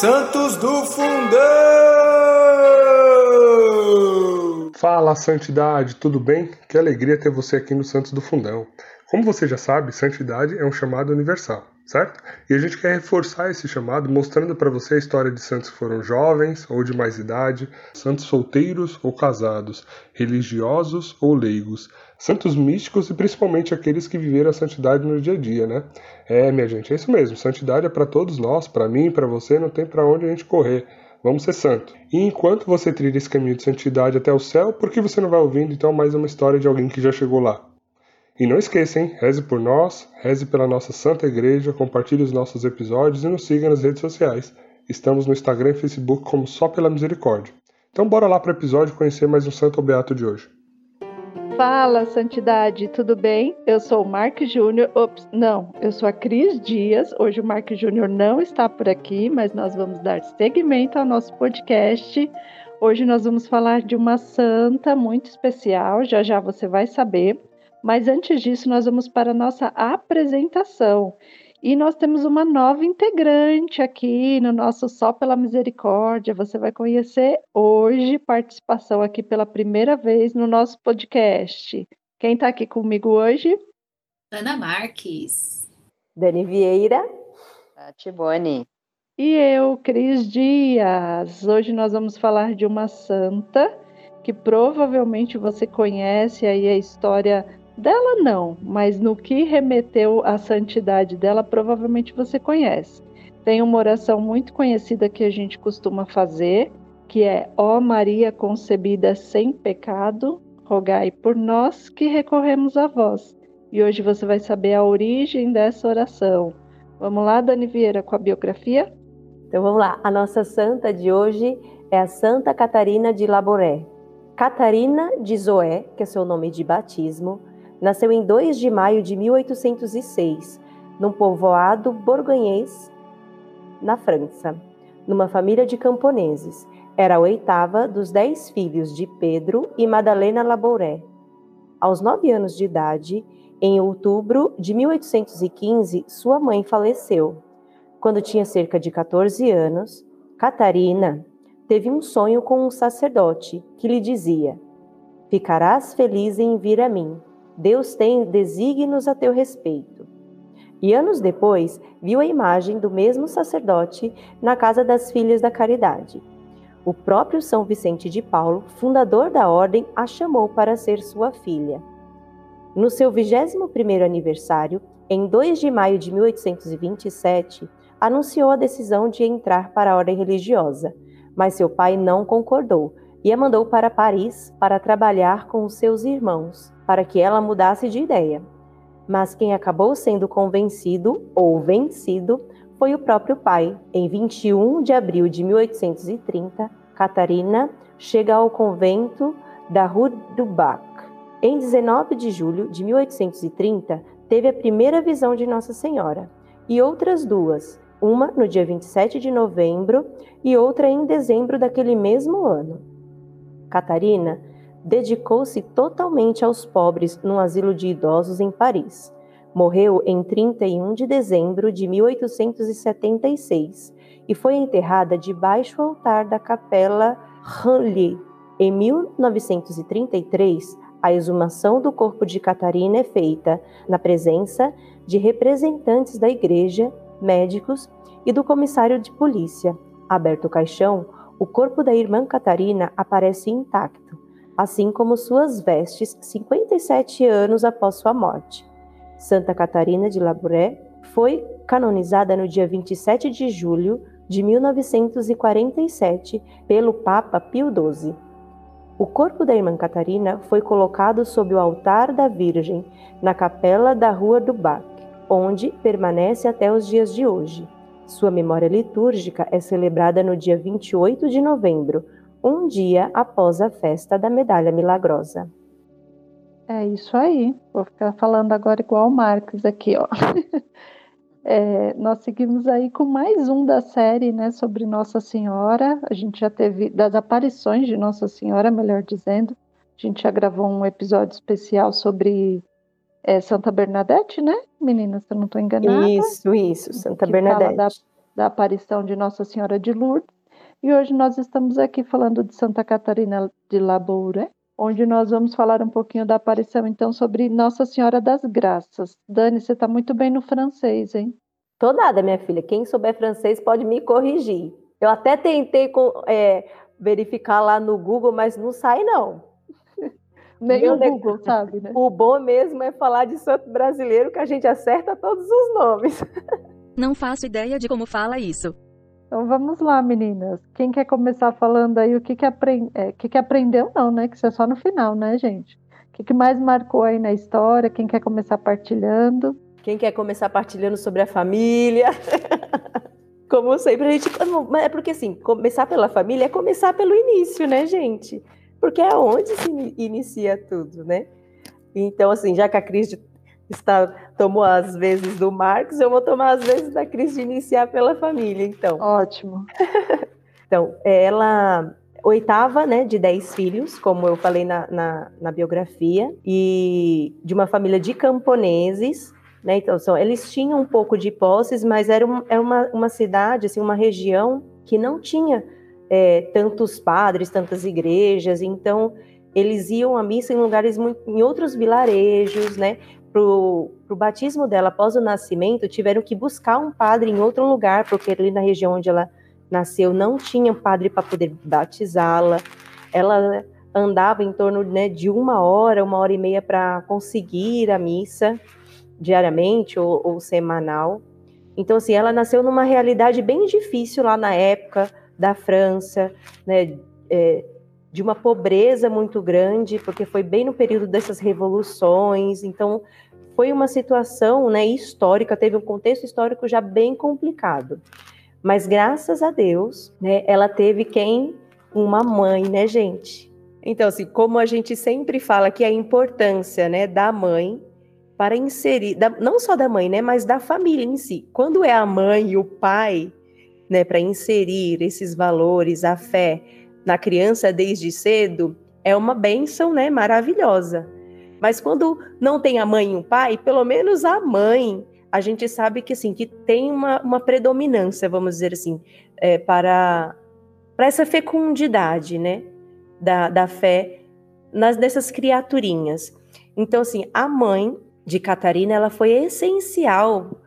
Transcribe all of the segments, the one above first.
Santos do Fundão! Fala, Santidade, tudo bem? Que alegria ter você aqui no Santos do Fundão. Como você já sabe, santidade é um chamado universal, certo? E a gente quer reforçar esse chamado mostrando para você a história de santos que foram jovens ou de mais idade, santos solteiros ou casados, religiosos ou leigos, santos místicos e principalmente aqueles que viveram a santidade no dia a dia, né? É, minha gente, é isso mesmo. Santidade é para todos nós, para mim, para você, não tem para onde a gente correr. Vamos ser santo. E enquanto você trilha esse caminho de santidade até o céu, por que você não vai ouvindo então mais uma história de alguém que já chegou lá? E não esqueça, hein? Reze por nós, reze pela nossa Santa Igreja, compartilhe os nossos episódios e nos siga nas redes sociais. Estamos no Instagram e Facebook como Só Pela Misericórdia. Então bora lá para o episódio conhecer mais um Santo Beato de hoje. Fala, Santidade, tudo bem? Eu sou o Mark Júnior. Ops, não, eu sou a Cris Dias. Hoje o Mark Júnior não está por aqui, mas nós vamos dar seguimento ao nosso podcast. Hoje nós vamos falar de uma santa muito especial, já já você vai saber. Mas antes disso, nós vamos para a nossa apresentação. E nós temos uma nova integrante aqui no nosso Só pela Misericórdia. Você vai conhecer hoje, participação aqui pela primeira vez no nosso podcast. Quem está aqui comigo hoje? Ana Marques. Dani Vieira. Tati Boni. E eu, Cris Dias. Hoje nós vamos falar de uma santa que provavelmente você conhece aí a história dela não, mas no que remeteu à santidade dela, provavelmente você conhece. Tem uma oração muito conhecida que a gente costuma fazer, que é: Ó Maria concebida sem pecado, rogai por nós que recorremos a vós. E hoje você vai saber a origem dessa oração. Vamos lá, Dani Vieira, com a biografia? Então vamos lá. A nossa santa de hoje é a Santa Catarina de Laboré. Catarina de Zoé, que é seu nome de batismo, Nasceu em 2 de maio de 1806, num povoado borgonhês, na França, numa família de camponeses. Era a oitava dos dez filhos de Pedro e Madalena Labouré. Aos nove anos de idade, em outubro de 1815, sua mãe faleceu. Quando tinha cerca de 14 anos, Catarina teve um sonho com um sacerdote que lhe dizia: Ficarás feliz em vir a mim Deus tem desígnios a teu respeito. E anos depois, viu a imagem do mesmo sacerdote na casa das filhas da caridade. O próprio São Vicente de Paulo, fundador da ordem, a chamou para ser sua filha. No seu 21º aniversário, em 2 de maio de 1827, anunciou a decisão de entrar para a ordem religiosa, mas seu pai não concordou e a mandou para Paris para trabalhar com os seus irmãos, para que ela mudasse de ideia. Mas quem acabou sendo convencido ou vencido foi o próprio pai. Em 21 de abril de 1830, Catarina chega ao convento da Rue du Bac. Em 19 de julho de 1830, teve a primeira visão de Nossa Senhora e outras duas, uma no dia 27 de novembro e outra em dezembro daquele mesmo ano. Catarina dedicou-se totalmente aos pobres num asilo de idosos em Paris. Morreu em 31 de dezembro de 1876 e foi enterrada debaixo do altar da Capela Ranly. Em 1933, a exumação do corpo de Catarina é feita na presença de representantes da igreja, médicos e do comissário de polícia. Aberto o caixão, o corpo da irmã Catarina aparece intacto assim como suas vestes 57 anos após sua morte. Santa Catarina de Labouré foi canonizada no dia 27 de julho de 1947 pelo Papa Pio XII. O corpo da irmã Catarina foi colocado sob o altar da Virgem, na capela da Rua do Bac, onde permanece até os dias de hoje. Sua memória litúrgica é celebrada no dia 28 de novembro, um dia após a festa da Medalha Milagrosa. É isso aí. Vou ficar falando agora igual o Marcos aqui, ó. É, nós seguimos aí com mais um da série, né, sobre Nossa Senhora. A gente já teve das aparições de Nossa Senhora, melhor dizendo. A gente já gravou um episódio especial sobre é, Santa Bernadette, né, meninas? Se eu não estou enganada. Isso, isso, Santa Bernadette. Da, da aparição de Nossa Senhora de Lourdes. E hoje nós estamos aqui falando de Santa Catarina de Labouré, onde nós vamos falar um pouquinho da aparição, então, sobre Nossa Senhora das Graças. Dani, você está muito bem no francês, hein? Tô nada, minha filha. Quem souber francês pode me corrigir. Eu até tentei é, verificar lá no Google, mas não sai, não. Nem o Google sabe, né? O bom mesmo é falar de santo brasileiro, que a gente acerta todos os nomes. Não faço ideia de como fala isso. Então vamos lá, meninas. Quem quer começar falando aí o que que, aprend... é, que, que aprendeu, não, né? Que isso é só no final, né, gente? O que, que mais marcou aí na história? Quem quer começar partilhando? Quem quer começar partilhando sobre a família? Como sempre, a gente. É porque assim, começar pela família é começar pelo início, né, gente? Porque é onde se inicia tudo, né? Então, assim, já que a Cris está, tomou as vezes do Marcos, eu vou tomar as vezes da Cris de iniciar pela família, então. Ótimo. então, ela oitava, né, de dez filhos, como eu falei na, na, na, biografia, e de uma família de camponeses, né, então são, eles tinham um pouco de posses, mas era, um, era uma, uma cidade, assim, uma região que não tinha é, tantos padres, tantas igrejas, então eles iam à missa em lugares muito, em outros vilarejos, né, para o batismo dela após o nascimento, tiveram que buscar um padre em outro lugar, porque ali na região onde ela nasceu não tinha padre para poder batizá-la. Ela andava em torno né, de uma hora, uma hora e meia para conseguir a missa diariamente ou, ou, semanal. Então, assim, ela nasceu numa realidade bem difícil lá na época da França, né, é, de uma pobreza muito grande, porque foi bem no período dessas revoluções. Então, foi uma situação né, histórica, teve um contexto histórico já bem complicado. Mas graças a Deus, né, ela teve quem? Uma mãe, né, gente? Então, assim, como a gente sempre fala que a importância né, da mãe para inserir, da, não só da mãe, né, mas da família em si. Quando é a mãe e o pai, né, para inserir esses valores, a fé na criança desde cedo, é uma benção, né, maravilhosa. Mas quando não tem a mãe e o pai, pelo menos a mãe, a gente sabe que assim que tem uma, uma predominância, vamos dizer assim, é, para para essa fecundidade, né, da, da fé nas dessas criaturinhas. Então assim, a mãe de Catarina, ela foi essencial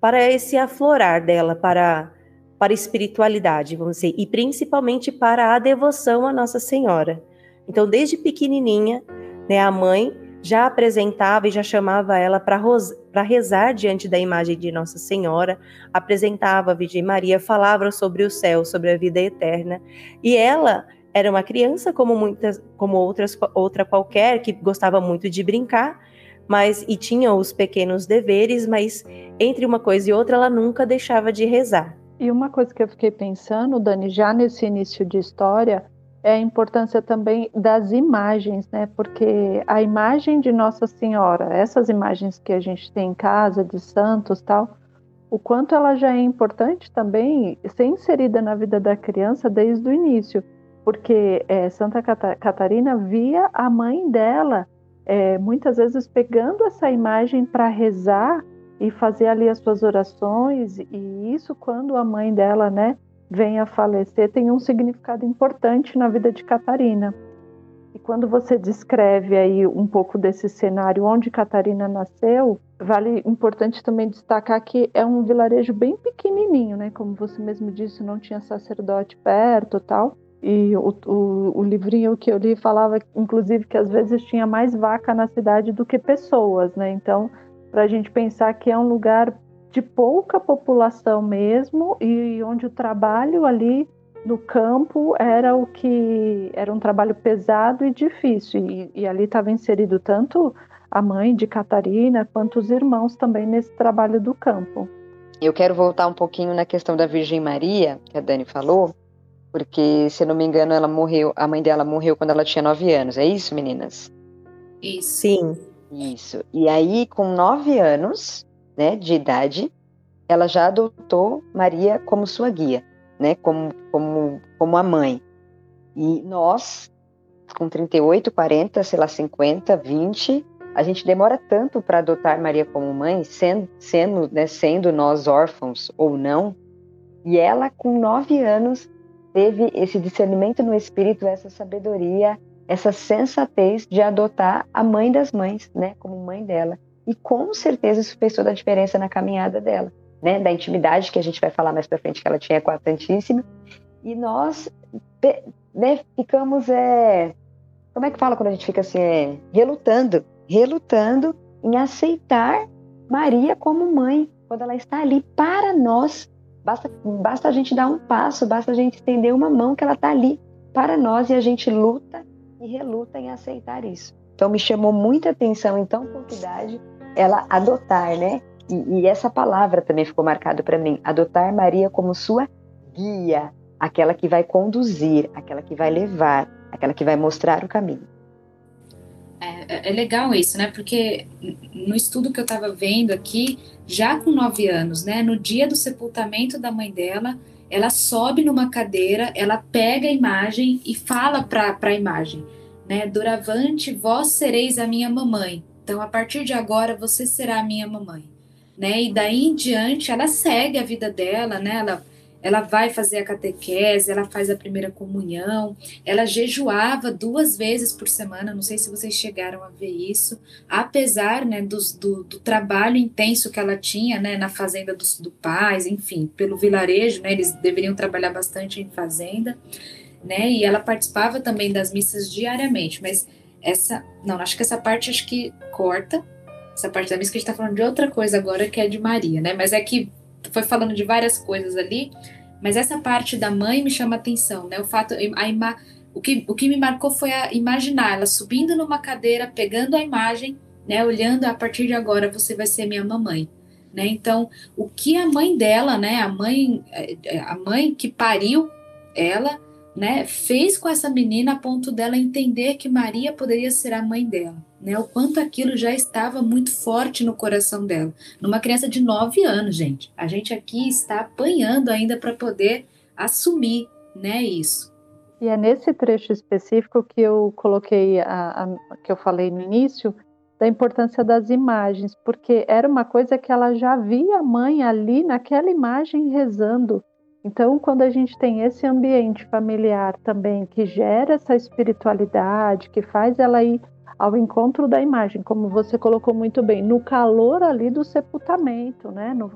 para esse aflorar dela, para para a espiritualidade, vamos dizer, e principalmente para a devoção à Nossa Senhora. Então, desde pequenininha, né, a mãe já apresentava e já chamava ela para rezar diante da imagem de Nossa Senhora, apresentava a Virgem Maria, falava sobre o céu, sobre a vida eterna. E ela era uma criança como muitas, como outras, outra qualquer que gostava muito de brincar, mas e tinha os pequenos deveres, mas entre uma coisa e outra ela nunca deixava de rezar. E uma coisa que eu fiquei pensando, Dani, já nesse início de história, é a importância também das imagens, né? Porque a imagem de Nossa Senhora, essas imagens que a gente tem em casa de santos, tal, o quanto ela já é importante também ser inserida na vida da criança desde o início, porque é, Santa Catarina via a mãe dela é, muitas vezes pegando essa imagem para rezar e fazer ali as suas orações e isso quando a mãe dela, né, venha a falecer tem um significado importante na vida de Catarina. E quando você descreve aí um pouco desse cenário onde Catarina nasceu, vale importante também destacar que é um vilarejo bem pequenininho, né? Como você mesmo disse, não tinha sacerdote perto, tal. E o, o, o livrinho que eu li falava, inclusive, que às vezes tinha mais vaca na cidade do que pessoas, né? Então, para a gente pensar que é um lugar de pouca população mesmo e onde o trabalho ali no campo era o que era um trabalho pesado e difícil e, e ali estava inserido tanto a mãe de Catarina quanto os irmãos também nesse trabalho do campo. Eu quero voltar um pouquinho na questão da Virgem Maria que a Dani falou, porque se não me engano ela morreu, a mãe dela morreu quando ela tinha nove anos. É isso, meninas? Isso. Sim. Isso. E aí, com nove anos, né, de idade, ela já adotou Maria como sua guia, né, como, como, como a mãe. E nós, com 38, 40, sei lá, 50, 20, a gente demora tanto para adotar Maria como mãe, sendo, sendo, né, sendo nós órfãos ou não, E ela, com nove anos, teve esse discernimento no espírito, essa sabedoria, essa sensatez de adotar a mãe das mães, né, como mãe dela. E com certeza isso fez toda a diferença na caminhada dela, né, da intimidade que a gente vai falar mais para frente que ela tinha com a Santíssima. E nós né, ficamos, é, como é que fala quando a gente fica assim, é, relutando, relutando em aceitar Maria como mãe, quando ela está ali para nós. Basta, basta a gente dar um passo, basta a gente estender uma mão que ela está ali para nós e a gente luta e reluta em aceitar isso. Então me chamou muita atenção em tão pouca idade ela adotar, né? E, e essa palavra também ficou marcada para mim, adotar Maria como sua guia, aquela que vai conduzir, aquela que vai levar, aquela que vai mostrar o caminho. É, é, é legal isso, né? Porque no estudo que eu estava vendo aqui, já com nove anos, né? No dia do sepultamento da mãe dela, ela sobe numa cadeira, ela pega a imagem e fala para a imagem, né? Doravante, vós sereis a minha mamãe. Então, a partir de agora, você será a minha mamãe, né? E daí em diante, ela segue a vida dela, né? Ela ela vai fazer a catequese, ela faz a primeira comunhão, ela jejuava duas vezes por semana, não sei se vocês chegaram a ver isso, apesar né, do, do, trabalho intenso que ela tinha né, na fazenda do pais, enfim, pelo vilarejo, né, eles deveriam trabalhar bastante em fazenda, né, e ela participava também das missas diariamente, mas essa, não, acho que essa parte acho que corta, essa parte da missa que a gente está falando de outra coisa agora, que é de Maria, né, mas é que foi falando de várias coisas ali, mas essa parte da mãe me chama atenção, né? O fato, a ima, o, que, o que me marcou foi a imaginar ela subindo numa cadeira, pegando a imagem, né? Olhando, a partir de agora você vai ser minha mamãe. Né? Então, o que a mãe dela, né, a mãe, é, a mãe que pariu ela, né, fez com essa menina a ponto dela entender que Maria poderia ser a mãe dela, né? O quanto aquilo já estava muito forte no coração dela. Numa criança de 9 anos, gente. A gente aqui está apanhando ainda para poder assumir, né, isso. E é nesse trecho específico que eu coloquei, a, a, que eu falei no início, da importância das imagens, porque era uma coisa que ela já via a mãe ali naquela imagem rezando. Então, quando a gente tem esse ambiente familiar também que gera essa espiritualidade, que faz ela ir ao encontro da imagem, como você colocou muito bem, no calor ali do sepultamento, né? No,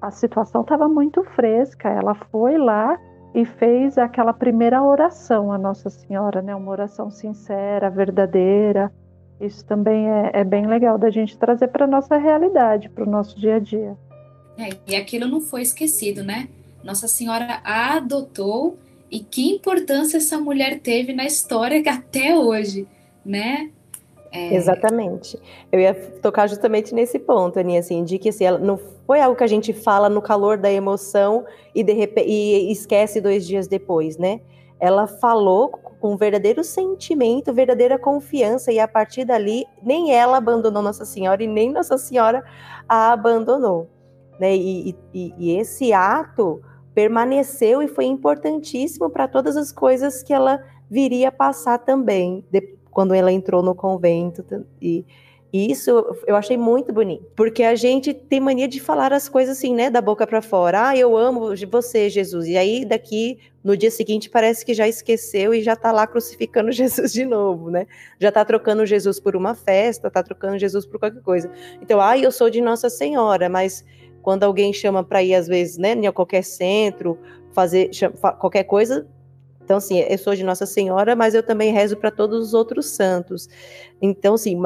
a situação estava muito fresca, ela foi lá e fez aquela primeira oração a Nossa Senhora, né? Uma oração sincera, verdadeira. Isso também é, é bem legal da gente trazer para nossa realidade, para o nosso dia a dia. É, e aquilo não foi esquecido, né? Nossa Senhora a adotou e que importância essa mulher teve na história até hoje, né? É... Exatamente. Eu ia tocar justamente nesse ponto, Aninha, assim, de que assim, não foi algo que a gente fala no calor da emoção e, de repente, e esquece dois dias depois, né? Ela falou com verdadeiro sentimento, verdadeira confiança, e a partir dali, nem ela abandonou Nossa Senhora e nem Nossa Senhora a abandonou. Né? E, e, e esse ato permaneceu e foi importantíssimo para todas as coisas que ela viria passar também, quando ela entrou no convento. E, e, isso eu achei muito bonito, porque a gente tem mania de falar as coisas assim, né, da boca para fora. Ah, eu amo você, Jesus. E aí daqui no dia seguinte parece que já esqueceu e já está lá crucificando Jesus de novo, né? Já está trocando Jesus por uma festa, está trocando Jesus por qualquer coisa. Então, ah, eu sou de Nossa Senhora, mas quando alguém chama para ir, às vezes, né, em qualquer centro, fazer qualquer coisa. Então, assim, eu sou de Nossa Senhora, mas eu também rezo para todos os outros santos. Então, assim,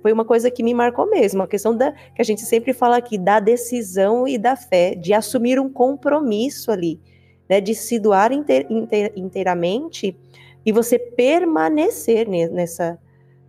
foi uma coisa que me marcou mesmo, a questão da que a gente sempre fala aqui, da decisão e da fé, de assumir um compromisso ali, né, de se doar inteir, inteir, inteiramente e você permanecer nessa,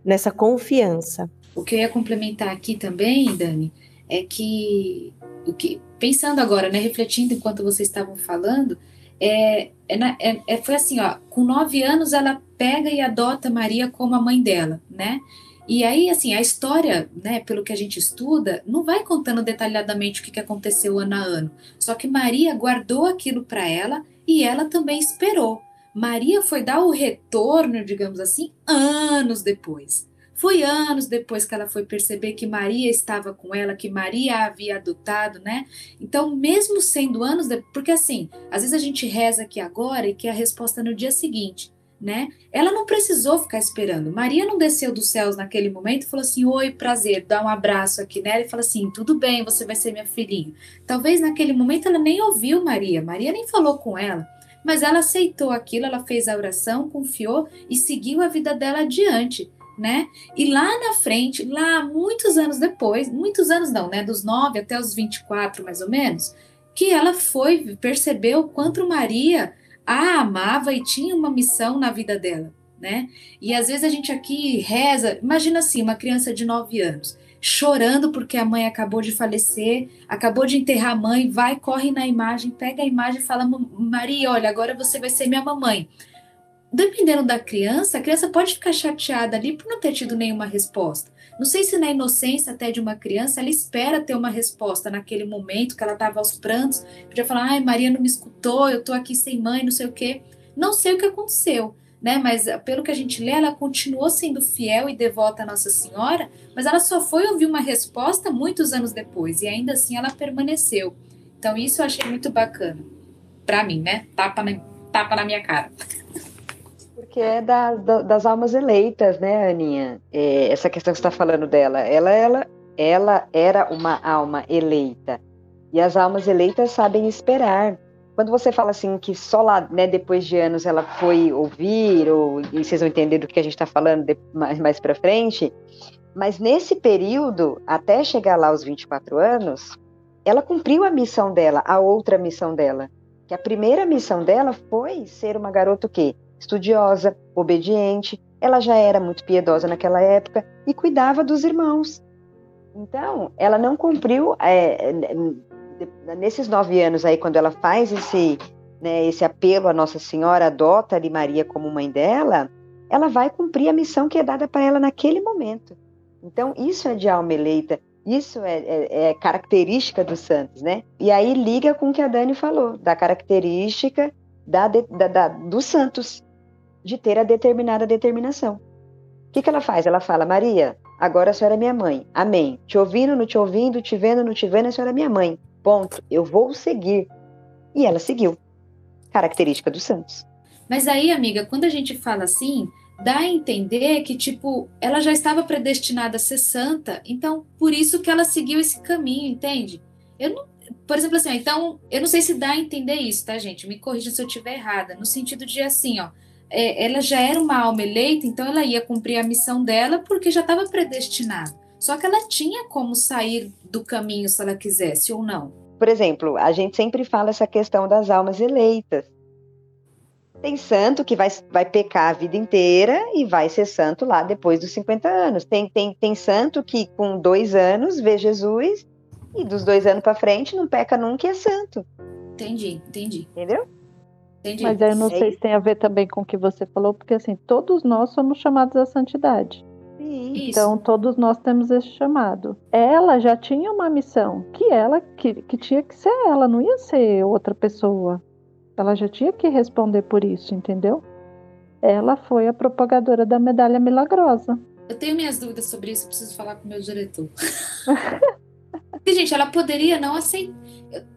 nessa confiança. O que eu ia complementar aqui também, Dani, é que o que pensando agora, né, refletindo enquanto vocês estavam falando, é, é, é, foi assim, ó, com nove anos ela pega e adota Maria como a mãe dela, né? E aí, assim, a história, né, pelo que a gente estuda, não vai contando detalhadamente o que, que aconteceu ano a ano. Só que Maria guardou aquilo para ela e ela também esperou. Maria foi dar o retorno, digamos assim, anos depois. Foi anos depois que ela foi perceber que Maria estava com ela, que Maria a havia adotado, né? Então, mesmo sendo anos depois, porque assim, às vezes a gente reza aqui agora e quer a resposta no dia seguinte né? Ela não precisou ficar esperando. Maria não desceu dos céus naquele momento e falou assim: Oi, prazer, dá um abraço aqui nela e fala assim: Tudo bem, você vai ser minha filhinha. Talvez naquele momento ela nem ouviu Maria, Maria nem falou com ela, mas ela aceitou aquilo, ela fez a oração, confiou e seguiu a vida dela adiante. Né? E lá na frente, lá muitos anos depois, muitos anos não, né? Dos 9 até os 24, mais ou menos, que ela foi, percebeu quanto Maria a amava e tinha uma missão na vida dela, né? E às vezes a gente aqui reza, imagina assim, uma criança de 9 anos, chorando porque a mãe acabou de falecer, acabou de enterrar a mãe, vai, corre na imagem, pega a imagem e fala: Maria, olha, agora você vai ser minha mamãe. Dependendo da criança, a criança pode ficar chateada ali por não ter tido nenhuma resposta. Não sei se na inocência até de uma criança ela espera ter uma resposta naquele momento que ela estava aos prantos, podia falar, ai, Maria não me escutou, eu estou aqui sem mãe, não sei o quê. Não sei o que aconteceu, né? Mas ah, pelo que a gente lê, ela continuou sendo fiel e devota a Nossa Senhora, mas ela só foi ouvir uma resposta muitos anos depois, e ainda assim ela permaneceu. Então isso eu achei muito bacana. Para mim, né? Tapa na, tapa na minha cara que é da, da, das almas eleitas, né, Aninha? É, essa questão que você está falando dela, ela, ela, ela era uma alma eleita. E as almas eleitas sabem esperar. Quando você fala assim que só lá, né, depois de anos ela foi ouvir, ou, e vocês vão entender do que a gente está falando de, mais, mais para frente, mas nesse período, até chegar lá aos 24 anos, ela cumpriu a missão dela, a outra missão dela. Que a primeira missão dela foi ser uma garota o quê? Estudiosa, obediente, ela já era muito piedosa naquela época e cuidava dos irmãos. Então, ela não cumpriu é, nesses nove anos aí, quando ela faz esse, né, esse apelo à Nossa Senhora, adota ali Maria como mãe dela, ela vai cumprir a missão que é dada para ela naquele momento. Então, isso é de alma eleita, isso é, é, é, característica dos santos, né? E aí liga com o que a Dani falou, da característica da, da, da dos santos de ter a determinada determinação. O que, que ela faz? Ela fala, Maria, agora a senhora é minha mãe. Amém. Te ouvindo, não te ouvindo, te vendo, não te vendo, a senhora é minha mãe. Ponto. Eu vou seguir. E ela seguiu. Característica dos santos. Mas aí, amiga, quando a gente fala assim, dá a entender que, tipo, ela já estava predestinada a ser santa, então por isso que ela seguiu esse caminho, entende? Eu não, por exemplo, assim, então, eu não sei se dá a entender isso, tá, gente? Me corrija se eu estiver errada, no sentido de assim, ó, é, ela já era uma alma eleita, então ela ia cumprir a missão dela porque já estava predestinada. Só que ela tinha como sair do caminho se ela quisesse ou não. Por exemplo, a gente sempre fala essa questão das almas eleitas. Tem santo que vai, vai pecar a vida inteira e vai ser santo lá depois dos 50 anos. Tem, tem, tem santo que com dois anos vê Jesus e dos dois anos para frente não peca nunca e é santo. Entendi, entendi. Entendeu? Entendi. Mas eu não é sei se tem a ver também com o que você falou, porque assim, todos nós somos chamados à santidade. Isso. Então todos nós temos esse chamado. Ela já tinha uma missão, que ela que, que tinha que ser ela, não ia ser outra pessoa. Ela já tinha que responder por isso, entendeu? Ela foi a propagadora da medalha milagrosa. Eu tenho minhas dúvidas sobre isso, preciso falar com o meu diretor. Porque, gente, ela poderia não aceitar.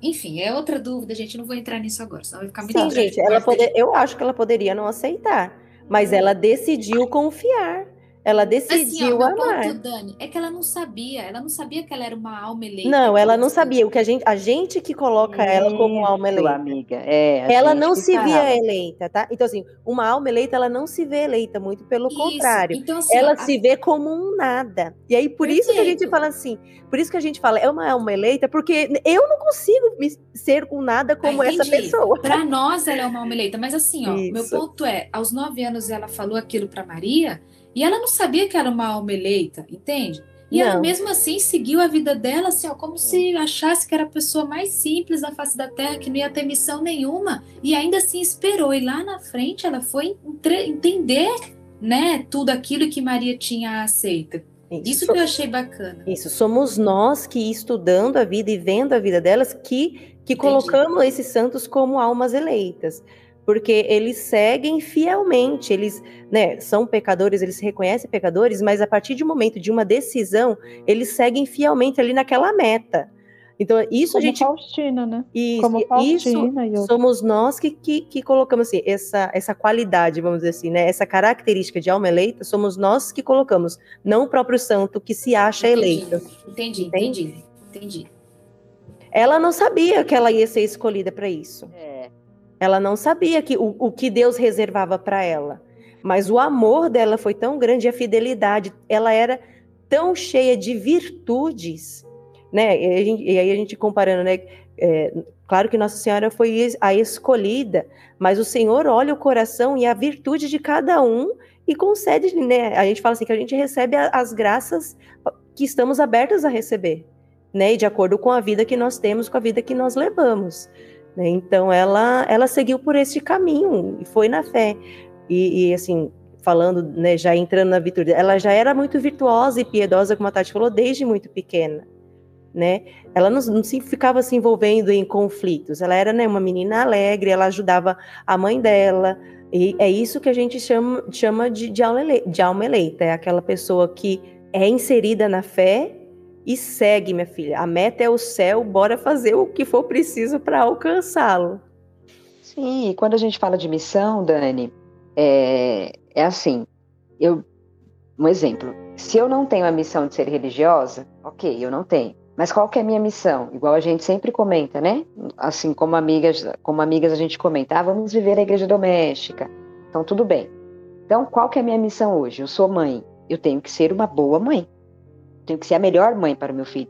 Enfim, é outra dúvida, gente. Não vou entrar nisso agora, senão vai ficar muito Sim, gente, ela poder, eu acho que ela poderia não aceitar. Mas ela decidiu confiar. Ela decidiu assim, ó, amar. Ponto, Dani, é que ela não sabia, ela não sabia que ela era uma alma eleita. Não, ela não sabia. O que a gente, a gente que coloca Isso, ela como alma eleita. amiga. É, ela não se via eleita, tá? Então assim, uma alma eleita ela não se vê eleita, muito pelo isso. contrário. Então, assim, ela a... se vê como um nada. E aí por Perfeito. isso que a gente fala assim, por isso que a gente fala é uma alma eleita, porque eu não consigo me ser com nada como ah, essa pessoa. Para nós ela é uma alma eleita, mas assim, ó, isso. meu ponto é, aos nove anos ela falou aquilo para Maria e ela não sabia que era uma alma eleita, entende? E não. ela mesmo assim seguiu a vida dela, assim, ó, como se achasse que era a pessoa mais simples da face da terra, que não ia ter missão nenhuma, e ainda assim esperou. E lá na frente ela foi entender, né, tudo aquilo que Maria tinha aceito. Isso, Isso que eu achei bacana. Isso, somos nós que estudando a vida e vendo a vida delas que, que colocamos esses santos como almas eleitas. Porque eles seguem fielmente, eles né, são pecadores, eles se reconhecem pecadores, mas a partir de um momento de uma decisão, eles seguem fielmente ali naquela meta. Então, isso Como a gente. Faustina, né? Isso, Como Faustina isso somos nós que, que, que, colocamos assim, essa, essa qualidade, vamos dizer assim, né? Essa característica de alma eleita, somos nós que colocamos, não o próprio santo que se acha entendi, eleito. Entendi, entendi, entendi. Ela não sabia que ela ia ser escolhida para isso. É. Ela não sabia que o, o que Deus reservava para ela. Mas o amor dela foi tão grande, a fidelidade, ela era tão cheia de virtudes né? E, gente, e aí a gente comparando, né? É, claro que Nossa Senhora foi a escolhida, mas o Senhor olha o coração e a virtude de cada um e concede, né? A gente fala assim que a gente recebe as graças que estamos abertos a receber, né? E de acordo com a vida que nós temos, com a vida que nós levamos. Né? Então ela ela seguiu por este caminho e foi na fé. E, e assim, falando, né, já entrando na virtude, ela já era muito virtuosa e piedosa, como a Tati falou, desde muito pequena né? Ela não, não, se ficava se envolvendo em conflitos. Ela era né, uma menina alegre, ela ajudava a mãe dela. E é isso que a gente chama, chama de, de, alma eleita, de alma eleita. É aquela pessoa que é inserida na fé e segue, minha filha. A meta é o céu, bora fazer o que for preciso para alcançá-lo. Sim, e quando a gente fala de missão, Dani, é, é assim, eu, um exemplo, se eu não tenho a missão de ser religiosa, ok, eu não tenho. Mas qual que é a minha missão? Igual a gente sempre comenta, né? Assim como amigas, como amigas a gente comenta, ah, vamos viver a igreja doméstica. Então tudo bem. Então qual que é a minha missão hoje? Eu sou mãe. Eu tenho que ser uma boa mãe. Tenho que ser a melhor mãe para o meu filho.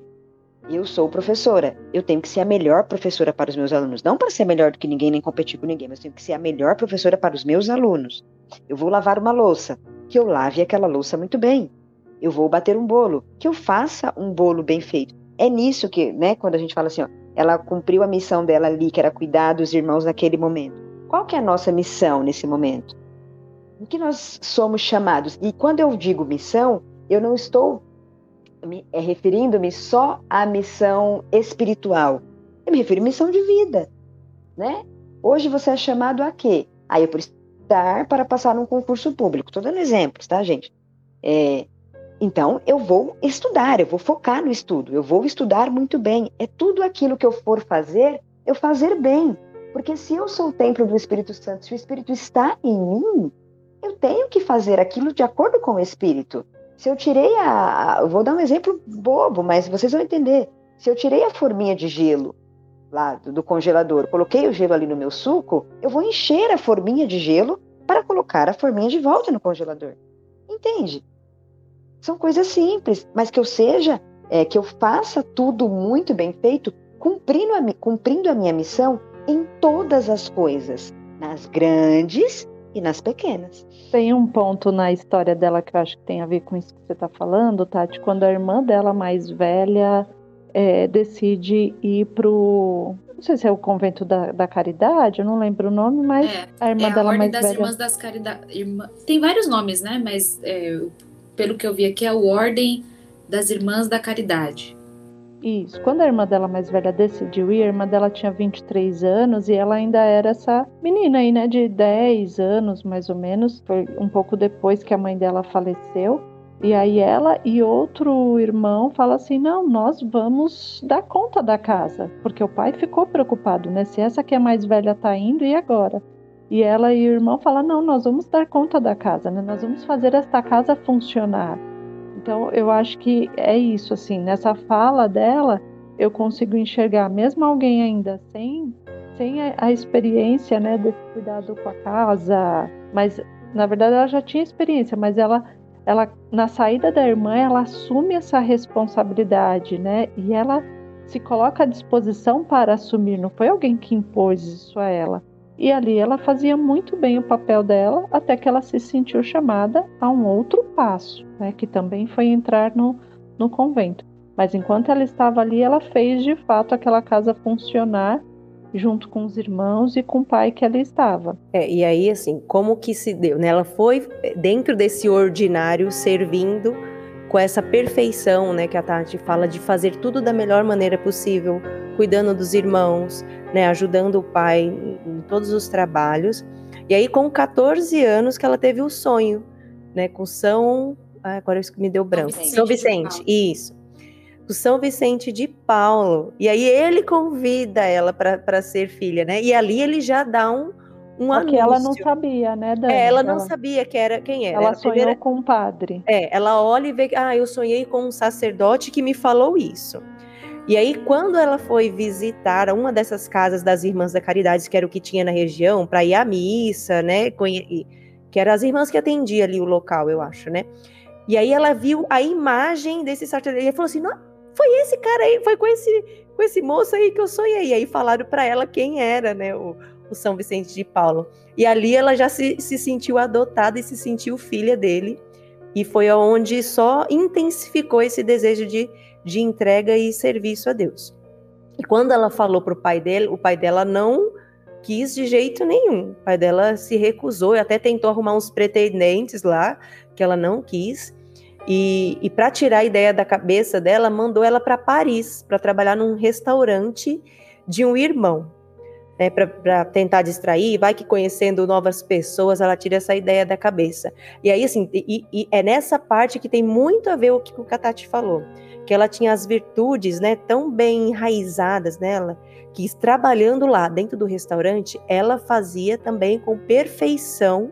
Eu sou professora. Eu tenho que ser a melhor professora para os meus alunos. Não para ser melhor do que ninguém, nem competir com ninguém, mas tenho que ser a melhor professora para os meus alunos. Eu vou lavar uma louça, que eu lave aquela louça muito bem. Eu vou bater um bolo, que eu faça um bolo bem feito é nisso que, né, quando a gente fala assim, ó, ela cumpriu a missão dela ali, que era cuidar dos irmãos naquele momento. Qual que é a nossa missão nesse momento? O que nós somos chamados? E quando eu digo missão, eu não estou é, referindo-me só à missão espiritual. Eu me refiro à missão de vida, né? Hoje você é chamado a quê? Aí eu estudar para passar num concurso público. Estou dando exemplos, tá, gente? É, então, eu vou estudar, eu vou focar no estudo, eu vou estudar muito bem. É tudo aquilo que eu for fazer, eu fazer bem. Porque se eu sou o templo do Espírito Santo, se o Espírito está em mim, eu tenho que fazer aquilo de acordo com o Espírito. Se eu tirei a. Eu vou dar um exemplo bobo, mas vocês vão entender. Se eu tirei a forminha de gelo lá do, do congelador, coloquei o gelo ali no meu suco, eu vou encher a forminha de gelo para colocar a forminha de volta no congelador. Entende? São coisas simples, mas que eu seja, é, que eu faça tudo muito bem feito, cumprindo a, cumprindo a minha missão em todas as coisas, nas grandes e nas pequenas. Tem um ponto na história dela que eu acho que tem a ver com isso que você está falando, Tati, quando a irmã dela mais velha é, decide ir pro. Não sei se é o convento da, da Caridade, eu não lembro o nome, mas é, a irmã é a dela Ordem mais das velha. Irmãs das Caridades. Irmã... Tem vários nomes, né? Mas é, pelo que eu vi aqui, é o Ordem das Irmãs da Caridade. Isso. Quando a irmã dela mais velha decidiu ir, a irmã dela tinha 23 anos e ela ainda era essa menina aí, né, de 10 anos mais ou menos. Foi um pouco depois que a mãe dela faleceu. E aí ela e outro irmão falam assim: "Não, nós vamos dar conta da casa", porque o pai ficou preocupado, né? Se essa que é mais velha tá indo e agora? E ela e o irmão falam: não, nós vamos dar conta da casa, né? Nós vamos fazer esta casa funcionar. Então eu acho que é isso, assim, nessa fala dela, eu consigo enxergar, mesmo alguém ainda sem, sem a, a experiência, né, desse cuidado com a casa, mas na verdade ela já tinha experiência, mas ela ela na saída da irmã ela assume essa responsabilidade, né? E ela se coloca à disposição para assumir, não foi alguém que impôs isso a ela. E ali ela fazia muito bem o papel dela, até que ela se sentiu chamada a um outro passo, né, que também foi entrar no, no convento. Mas enquanto ela estava ali, ela fez de fato aquela casa funcionar junto com os irmãos e com o pai que ela estava. É, e aí, assim, como que se deu? Né? Ela foi dentro desse ordinário servindo com essa perfeição, né, que a Tati fala de fazer tudo da melhor maneira possível, cuidando dos irmãos, né, ajudando o pai em todos os trabalhos. E aí com 14 anos que ela teve o sonho, né, com São, ah, agora isso me deu branco. Vicente São Vicente, isso. Com São Vicente de Paulo. E aí ele convida ela para ser filha, né? E ali ele já dá um um Porque ela não sabia, né, Dani? É, ela não ela... sabia que era quem era. Ela era sonhou primeira... com um padre. É, ela olha e vê, ah, eu sonhei com um sacerdote que me falou isso. E aí, quando ela foi visitar uma dessas casas das Irmãs da Caridade, que era o que tinha na região, para ir à missa, né? Que eram as irmãs que atendiam ali o local, eu acho, né? E aí ela viu a imagem desse sacerdote e falou assim: não, foi esse cara aí, foi com esse, com esse moço aí que eu sonhei. E aí falaram para ela quem era, né? O, o São Vicente de Paulo. E ali ela já se, se sentiu adotada e se sentiu filha dele. E foi onde só intensificou esse desejo de, de entrega e serviço a Deus. E quando ela falou para o pai dela, o pai dela não quis de jeito nenhum. O pai dela se recusou e até tentou arrumar uns pretendentes lá, que ela não quis. E, e para tirar a ideia da cabeça dela, mandou ela para Paris para trabalhar num restaurante de um irmão né, para tentar distrair, vai que conhecendo novas pessoas, ela tira essa ideia da cabeça. E aí, assim, e, e é nessa parte que tem muito a ver o que o Katati falou, que ela tinha as virtudes, né, tão bem enraizadas nela, que trabalhando lá dentro do restaurante, ela fazia também com perfeição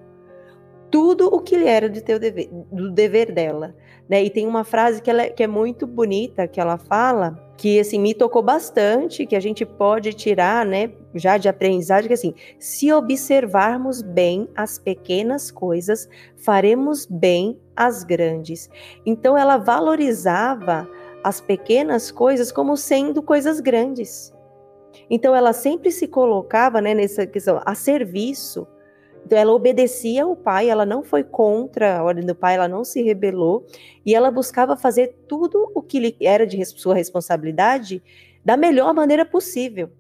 tudo o que era de teu dever, do dever dela. Né? E tem uma frase que, ela, é, que é muito bonita, que ela fala, que assim, me tocou bastante, que a gente pode tirar, né, já de aprendizagem, que assim, se observarmos bem as pequenas coisas, faremos bem as grandes. Então ela valorizava as pequenas coisas como sendo coisas grandes. Então ela sempre se colocava, né, nessa questão a serviço então, ela obedecia ao pai, ela não foi contra a ordem do pai, ela não se rebelou, e ela buscava fazer tudo o que era de sua responsabilidade da melhor maneira possível.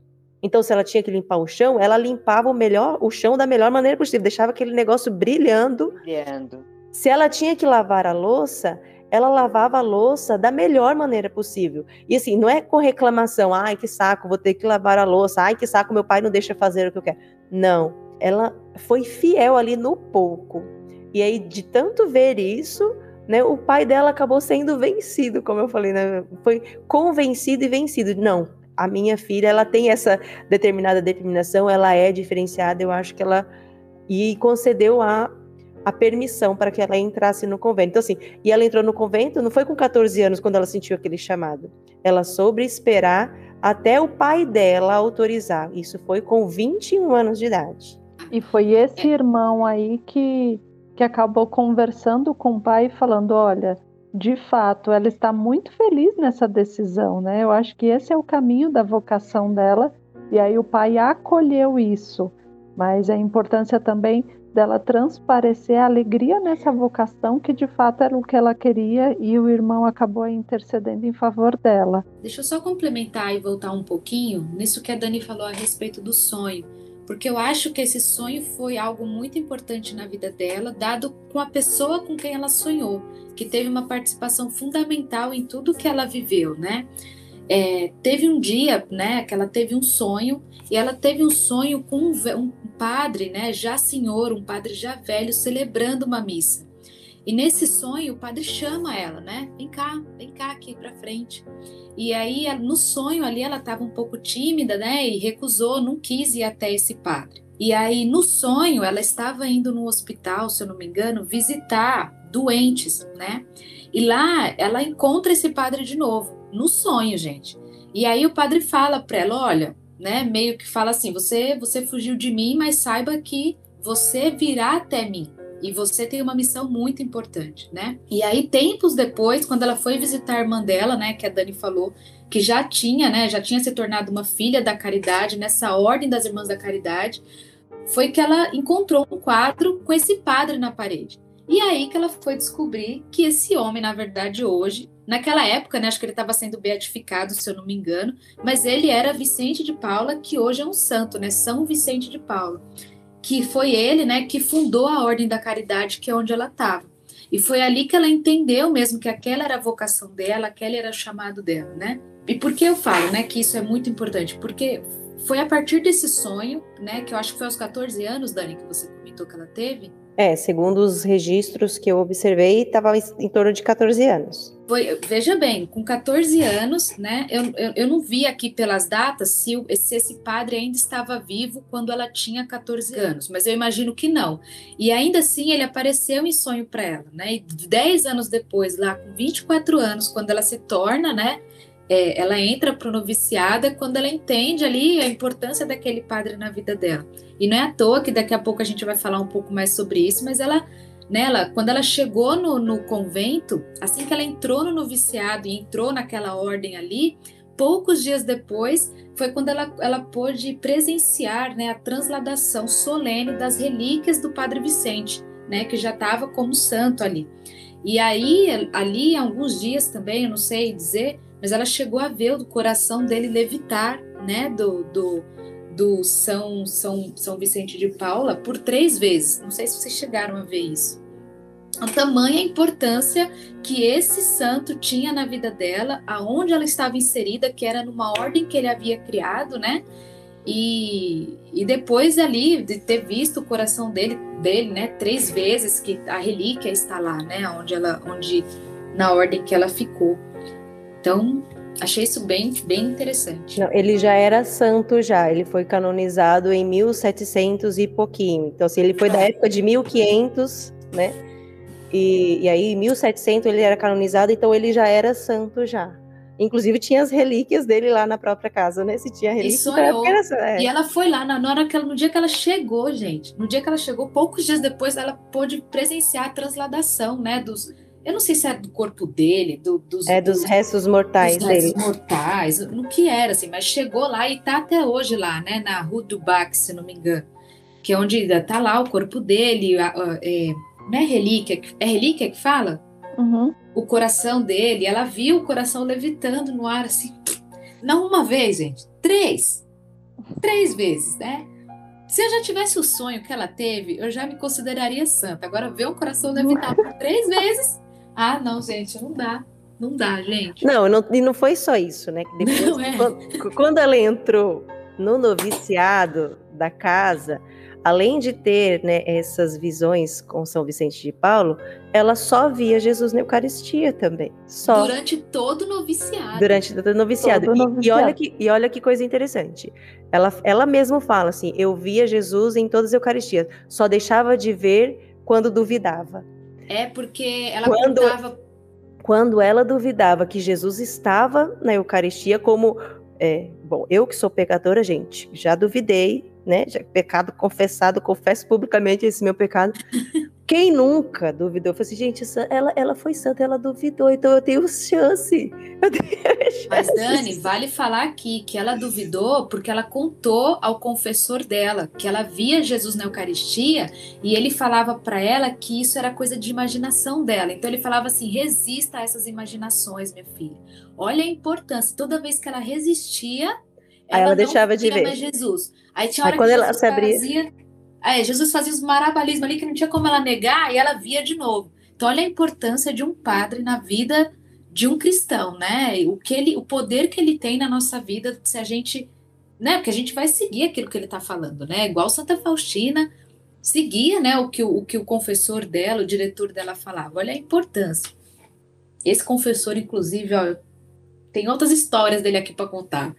Então, se ela tinha que limpar o chão, ela limpava o melhor, o chão da melhor maneira possível, deixava aquele negócio brilhando. Brilhando. Se ela tinha que lavar a louça, ela lavava a louça da melhor maneira possível. E assim, não é com reclamação, ai que saco, vou ter que lavar a louça, ai que saco, meu pai não deixa fazer o que eu quero. Não ela foi fiel ali no pouco. E aí, de tanto ver isso, né, o pai dela acabou sendo vencido, como eu falei, né, foi convencido e vencido. Não, a minha filha, ela tem essa determinada determinação, ela é diferenciada, eu acho que ela e concedeu a, a permissão para que ela entrasse no convento. Então, assim, e ela entrou no convento, não foi com 14 anos quando ela sentiu aquele chamado. Ela soube esperar até o pai dela autorizar. Isso foi com 21 anos de idade. E foi esse irmão aí que, que acabou conversando com o pai falando: olha, de fato, ela está muito feliz nessa decisão, né? Eu acho que esse é o caminho da vocação dela. E aí o pai acolheu isso. Mas a importância também dela transparecer a alegria nessa vocação que de fato era o que ela queria e o irmão acabou intercedendo em favor dela. Deixa eu só complementar e voltar um pouquinho nisso que a Dani falou a respeito do sonho porque eu acho que esse sonho foi algo muito importante na vida dela, dado com a pessoa com quem ela sonhou, que teve uma participação fundamental em tudo que ela viveu, né? É, teve um dia, né, que ela teve um sonho e ela teve um sonho com um, um padre, né, já senhor, um padre já velho, celebrando uma missa. E nesse sonho o padre chama ela, né? Vem cá, vem cá aqui para frente. E aí, no sonho ali, ela estava um pouco tímida, né? E recusou, não quis ir até esse padre. E aí, no sonho, ela estava indo no hospital, se eu não me engano, visitar doentes, né? E lá ela encontra esse padre de novo, no sonho, gente. E aí o padre fala para ela, olha, né, meio que fala assim, você você fugiu de mim, mas saiba que você virá até mim. E você tem uma missão muito importante, né? E aí, tempos depois, quando ela foi visitar a irmã dela, né, que a Dani falou, que já tinha, né, já tinha se tornado uma filha da caridade, nessa ordem das irmãs da caridade, foi que ela encontrou um quadro com esse padre na parede. E aí que ela foi descobrir que esse homem, na verdade, hoje, naquela época, né, acho que ele estava sendo beatificado, se eu não me engano, mas ele era Vicente de Paula, que hoje é um santo, né, São Vicente de Paula que foi ele, né, que fundou a Ordem da Caridade, que é onde ela estava. E foi ali que ela entendeu mesmo que aquela era a vocação dela, aquele era o chamado dela, né? E por que eu falo, né, que isso é muito importante? Porque foi a partir desse sonho, né, que eu acho que foi aos 14 anos, Dani, que você comentou que ela teve, é, segundo os registros que eu observei, estava em torno de 14 anos. Veja bem, com 14 anos, né? Eu, eu, eu não vi aqui pelas datas se, se, esse padre ainda estava vivo quando ela tinha 14 anos, mas eu imagino que não. E ainda assim ele apareceu em sonho para ela, né? E 10 anos depois, lá com 24 anos, quando ela se torna, né? É, ela entra para o noviciado é quando ela entende ali a importância daquele padre na vida dela. E não é à toa que daqui a pouco a gente vai falar um pouco mais sobre isso, mas ela, nela, quando ela chegou no, no convento, assim que ela entrou no noviciado e entrou naquela ordem ali, poucos dias depois foi quando ela, ela pôde presenciar né, a transladação solene das relíquias do Padre Vicente, né, que já estava como santo ali. E aí, ali, alguns dias também, eu não sei dizer, mas ela chegou a ver o coração dele levitar, né, do, do, do São, São, São Vicente de Paula por três vezes. Não sei se vocês chegaram a ver isso. A tamanha importância que esse santo tinha na vida dela, aonde ela estava inserida, que era numa ordem que ele havia criado, né? E, e depois ali de ter visto o coração dele, dele, né, três vezes que a relíquia está lá, né, onde ela, onde na ordem que ela ficou. Então, Achei isso bem, bem interessante. Não, ele já era santo já, ele foi canonizado em 1700 e pouquinho. Então, assim, ele foi da época de 1500, né? E, e aí, em 1700 ele era canonizado, então ele já era santo já. Inclusive tinha as relíquias dele lá na própria casa, né? Se tinha relíquia. E sonhou. Era, é. E ela foi lá na, hora que ela, no dia que ela chegou, gente. No dia que ela chegou, poucos dias depois, ela pôde presenciar a transladação, né? Dos, eu não sei se é do corpo dele, do, dos, é dos, dos restos mortais dos restos dele. mortais, no que era assim, mas chegou lá e tá até hoje lá, né, na Rua do Bac, se não me engano, que é onde tá lá o corpo dele, a, a, é, não é relíquia, é relíquia que fala? Uhum. O coração dele, ela viu o coração levitando no ar assim, não uma vez, gente, três, três vezes, né? Se eu já tivesse o sonho que ela teve, eu já me consideraria santa. Agora, ver o coração levitar por três vezes, ah, não, gente, não dá. Não dá, gente. Não, não e não foi só isso, né? Depois, não é. quando, quando ela entrou no noviciado da casa, além de ter né, essas visões com São Vicente de Paulo, ela só via Jesus na Eucaristia também. Só. Durante todo o noviciado. Durante todo o noviciado. Todo e, noviciado. E, olha que, e olha que coisa interessante. Ela, ela mesma fala assim: eu via Jesus em todas as Eucaristias, só deixava de ver quando duvidava. É porque ela quando, contava. Quando ela duvidava que Jesus estava na Eucaristia, como. É, bom, eu que sou pecadora, gente, já duvidei, né? Já pecado confessado, confesso publicamente esse meu pecado. Quem nunca duvidou? Eu falei assim, gente, ela, ela foi santa, ela duvidou, então eu tenho chance. Eu tenho chance. Mas, Dani, vale falar aqui que ela duvidou porque ela contou ao confessor dela que ela via Jesus na Eucaristia e ele falava para ela que isso era coisa de imaginação dela. Então ele falava assim: resista a essas imaginações, minha filha. Olha a importância. Toda vez que ela resistia, ela, ela deixava de ver. Jesus. Aí tinha hora Aí, quando que ela se abria. Fazia, é, Jesus fazia os marabalismos ali que não tinha como ela negar e ela via de novo. Então, olha a importância de um padre na vida de um cristão, né? O, que ele, o poder que ele tem na nossa vida, se a gente. Né? Porque a gente vai seguir aquilo que ele está falando, né? Igual Santa Faustina seguia né, o, que, o, o que o confessor dela, o diretor dela falava. Olha a importância. Esse confessor, inclusive, ó, tem outras histórias dele aqui para contar.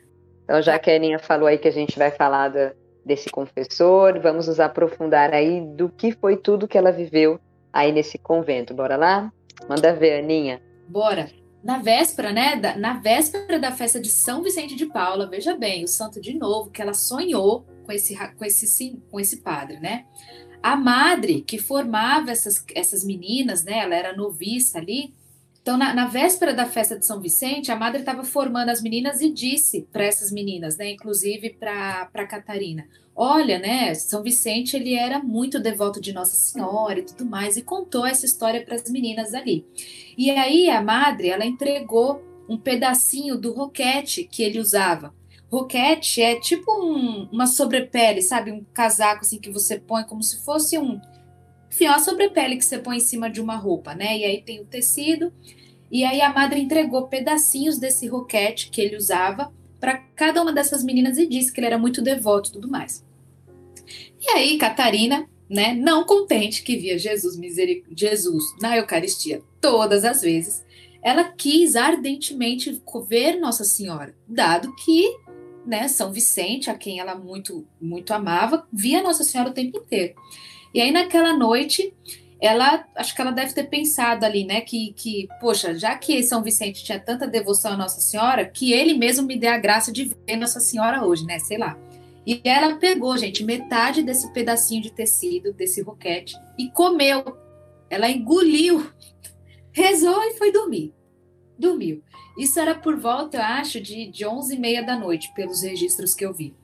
Então, já que a Aninha falou aí que a gente vai falar da, desse confessor, vamos nos aprofundar aí do que foi tudo que ela viveu aí nesse convento. Bora lá? Manda ver, Aninha. Bora. Na véspera, né? Da, na véspera da festa de São Vicente de Paula, veja bem, o santo de novo, que ela sonhou com esse, com esse, sim, com esse padre, né? A madre que formava essas, essas meninas, né? Ela era noviça ali, então, na, na, véspera da festa de São Vicente, a madre estava formando as meninas e disse para essas meninas, né, inclusive para Catarina, olha, né, São Vicente ele era muito devoto de Nossa Senhora e tudo mais, e contou essa história para as meninas ali. E aí a madre, ela entregou um pedacinho do roquete que ele usava. Roquete é tipo um, uma sobrepele, sabe, um casaco assim que você põe como se fosse um Enfim, ó, a sobrepele que você põe em cima de uma roupa, né? E aí tem o tecido. E aí a madre entregou pedacinhos desse roquete que ele usava para cada uma dessas meninas e disse que ele era muito devoto e tudo mais. E aí Catarina, né, não contente que via Jesus, miseric... Jesus na Eucaristia todas as vezes, ela quis ardentemente ver Nossa Senhora, dado que né, São Vicente, a quem ela muito muito amava, via Nossa Senhora o tempo inteiro. E aí naquela noite, ela acho que ela deve ter pensado ali, né, que, que poxa, já que São Vicente tinha tanta devoção a Nossa Senhora, que ele mesmo me dê a graça de ver Nossa Senhora hoje, né, sei lá. E ela pegou, gente, metade desse pedacinho de tecido, desse roquete, e comeu. Ela engoliu, rezou e foi dormir. Dormiu. Isso era por volta, eu acho, de, de 11 e meia da noite, pelos registros que eu vi.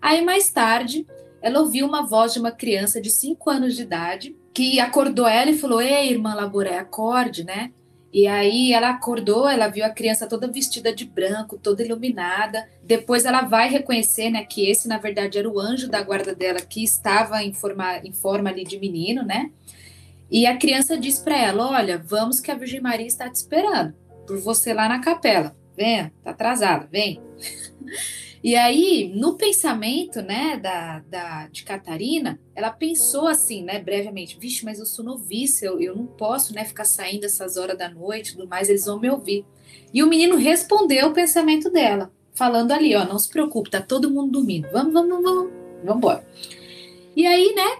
Aí, mais tarde, ela ouviu uma voz de uma criança de 5 anos de idade que acordou ela e falou: Ei, irmã Laboré, acorde, né? E aí ela acordou, ela viu a criança toda vestida de branco, toda iluminada. Depois ela vai reconhecer, né, que esse na verdade era o anjo da guarda dela que estava em forma, em forma ali de menino, né? E a criança diz para ela: "Olha, vamos que a Virgem Maria está te esperando por você lá na capela. Venha, tá atrasada, vem." E aí, no pensamento, né, da, da, de Catarina, ela pensou assim, né, brevemente, vixe, mas eu sou noviça, eu, eu não posso, né, ficar saindo essas horas da noite e tudo mais, eles vão me ouvir. E o menino respondeu o pensamento dela, falando ali, ó, não se preocupe, tá todo mundo dormindo, vamos, vamos, vamos, vamos embora. E aí, né,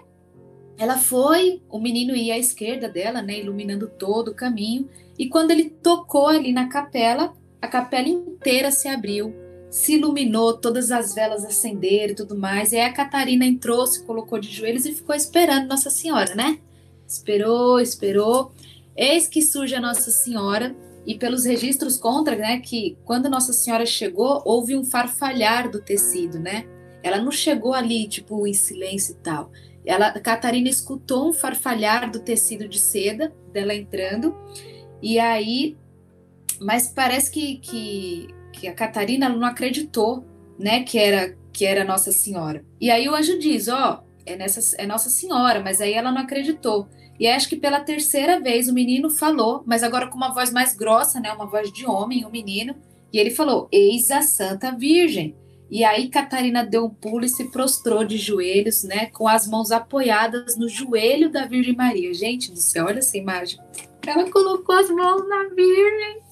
ela foi, o menino ia à esquerda dela, né, iluminando todo o caminho, e quando ele tocou ali na capela, a capela inteira se abriu, se iluminou, todas as velas acenderam e tudo mais. E aí a Catarina entrou, se colocou de joelhos e ficou esperando Nossa Senhora, né? Esperou, esperou. Eis que surge a Nossa Senhora e pelos registros contra, né, que quando Nossa Senhora chegou, houve um farfalhar do tecido, né? Ela não chegou ali, tipo, em silêncio e tal. Ela, Catarina escutou um farfalhar do tecido de seda dela entrando, e aí, mas parece que, que a Catarina não acreditou, né, que era que era Nossa Senhora. E aí o anjo diz, ó, oh, é, nessa, é Nossa Senhora, mas aí ela não acreditou. E acho que pela terceira vez o menino falou, mas agora com uma voz mais grossa, né, uma voz de homem, o um menino, e ele falou: "Eis a Santa Virgem". E aí Catarina deu um pulo e se prostrou de joelhos, né, com as mãos apoiadas no joelho da Virgem Maria. Gente do céu, olha essa imagem. Ela colocou as mãos na Virgem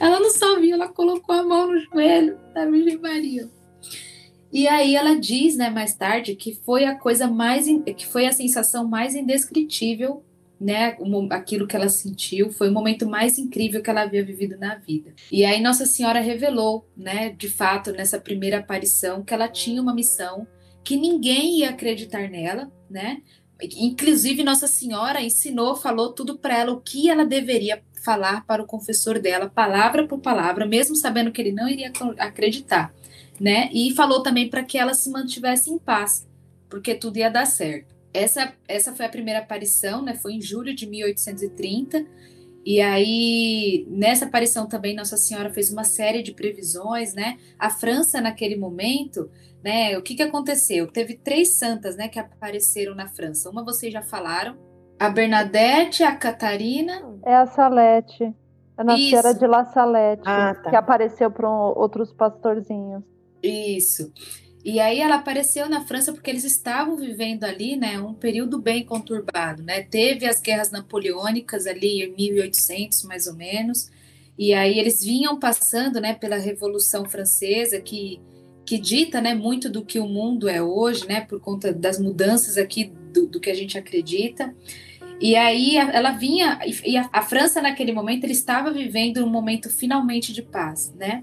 ela não só viu, ela colocou a mão no joelho da Virgem Maria. E aí ela diz, né, mais tarde, que foi a coisa mais, que foi a sensação mais indescritível, né, aquilo que ela sentiu, foi o momento mais incrível que ela havia vivido na vida. E aí Nossa Senhora revelou, né, de fato, nessa primeira aparição, que ela tinha uma missão, que ninguém ia acreditar nela, né, Inclusive, Nossa Senhora ensinou, falou tudo para ela o que ela deveria falar para o confessor dela, palavra por palavra, mesmo sabendo que ele não iria acreditar, né? E falou também para que ela se mantivesse em paz, porque tudo ia dar certo. Essa, essa foi a primeira aparição, né? Foi em julho de 1830. E aí, nessa aparição também, Nossa Senhora fez uma série de previsões, né? A França, naquele momento, né? O que, que aconteceu? Teve três santas, né, que apareceram na França. Uma vocês já falaram, a Bernadette, a Catarina. É a Salete. A Nossa Senhora de La Salete, ah, tá. que apareceu para outros pastorzinhos. Isso. E aí ela apareceu na França porque eles estavam vivendo ali, né, um período bem conturbado, né? Teve as guerras napoleônicas ali em 1800, mais ou menos. E aí eles vinham passando, né, pela Revolução Francesa que que dita, né, muito do que o mundo é hoje, né, por conta das mudanças aqui do, do que a gente acredita. E aí ela vinha, e a, a França naquele momento ele estava vivendo um momento finalmente de paz, né?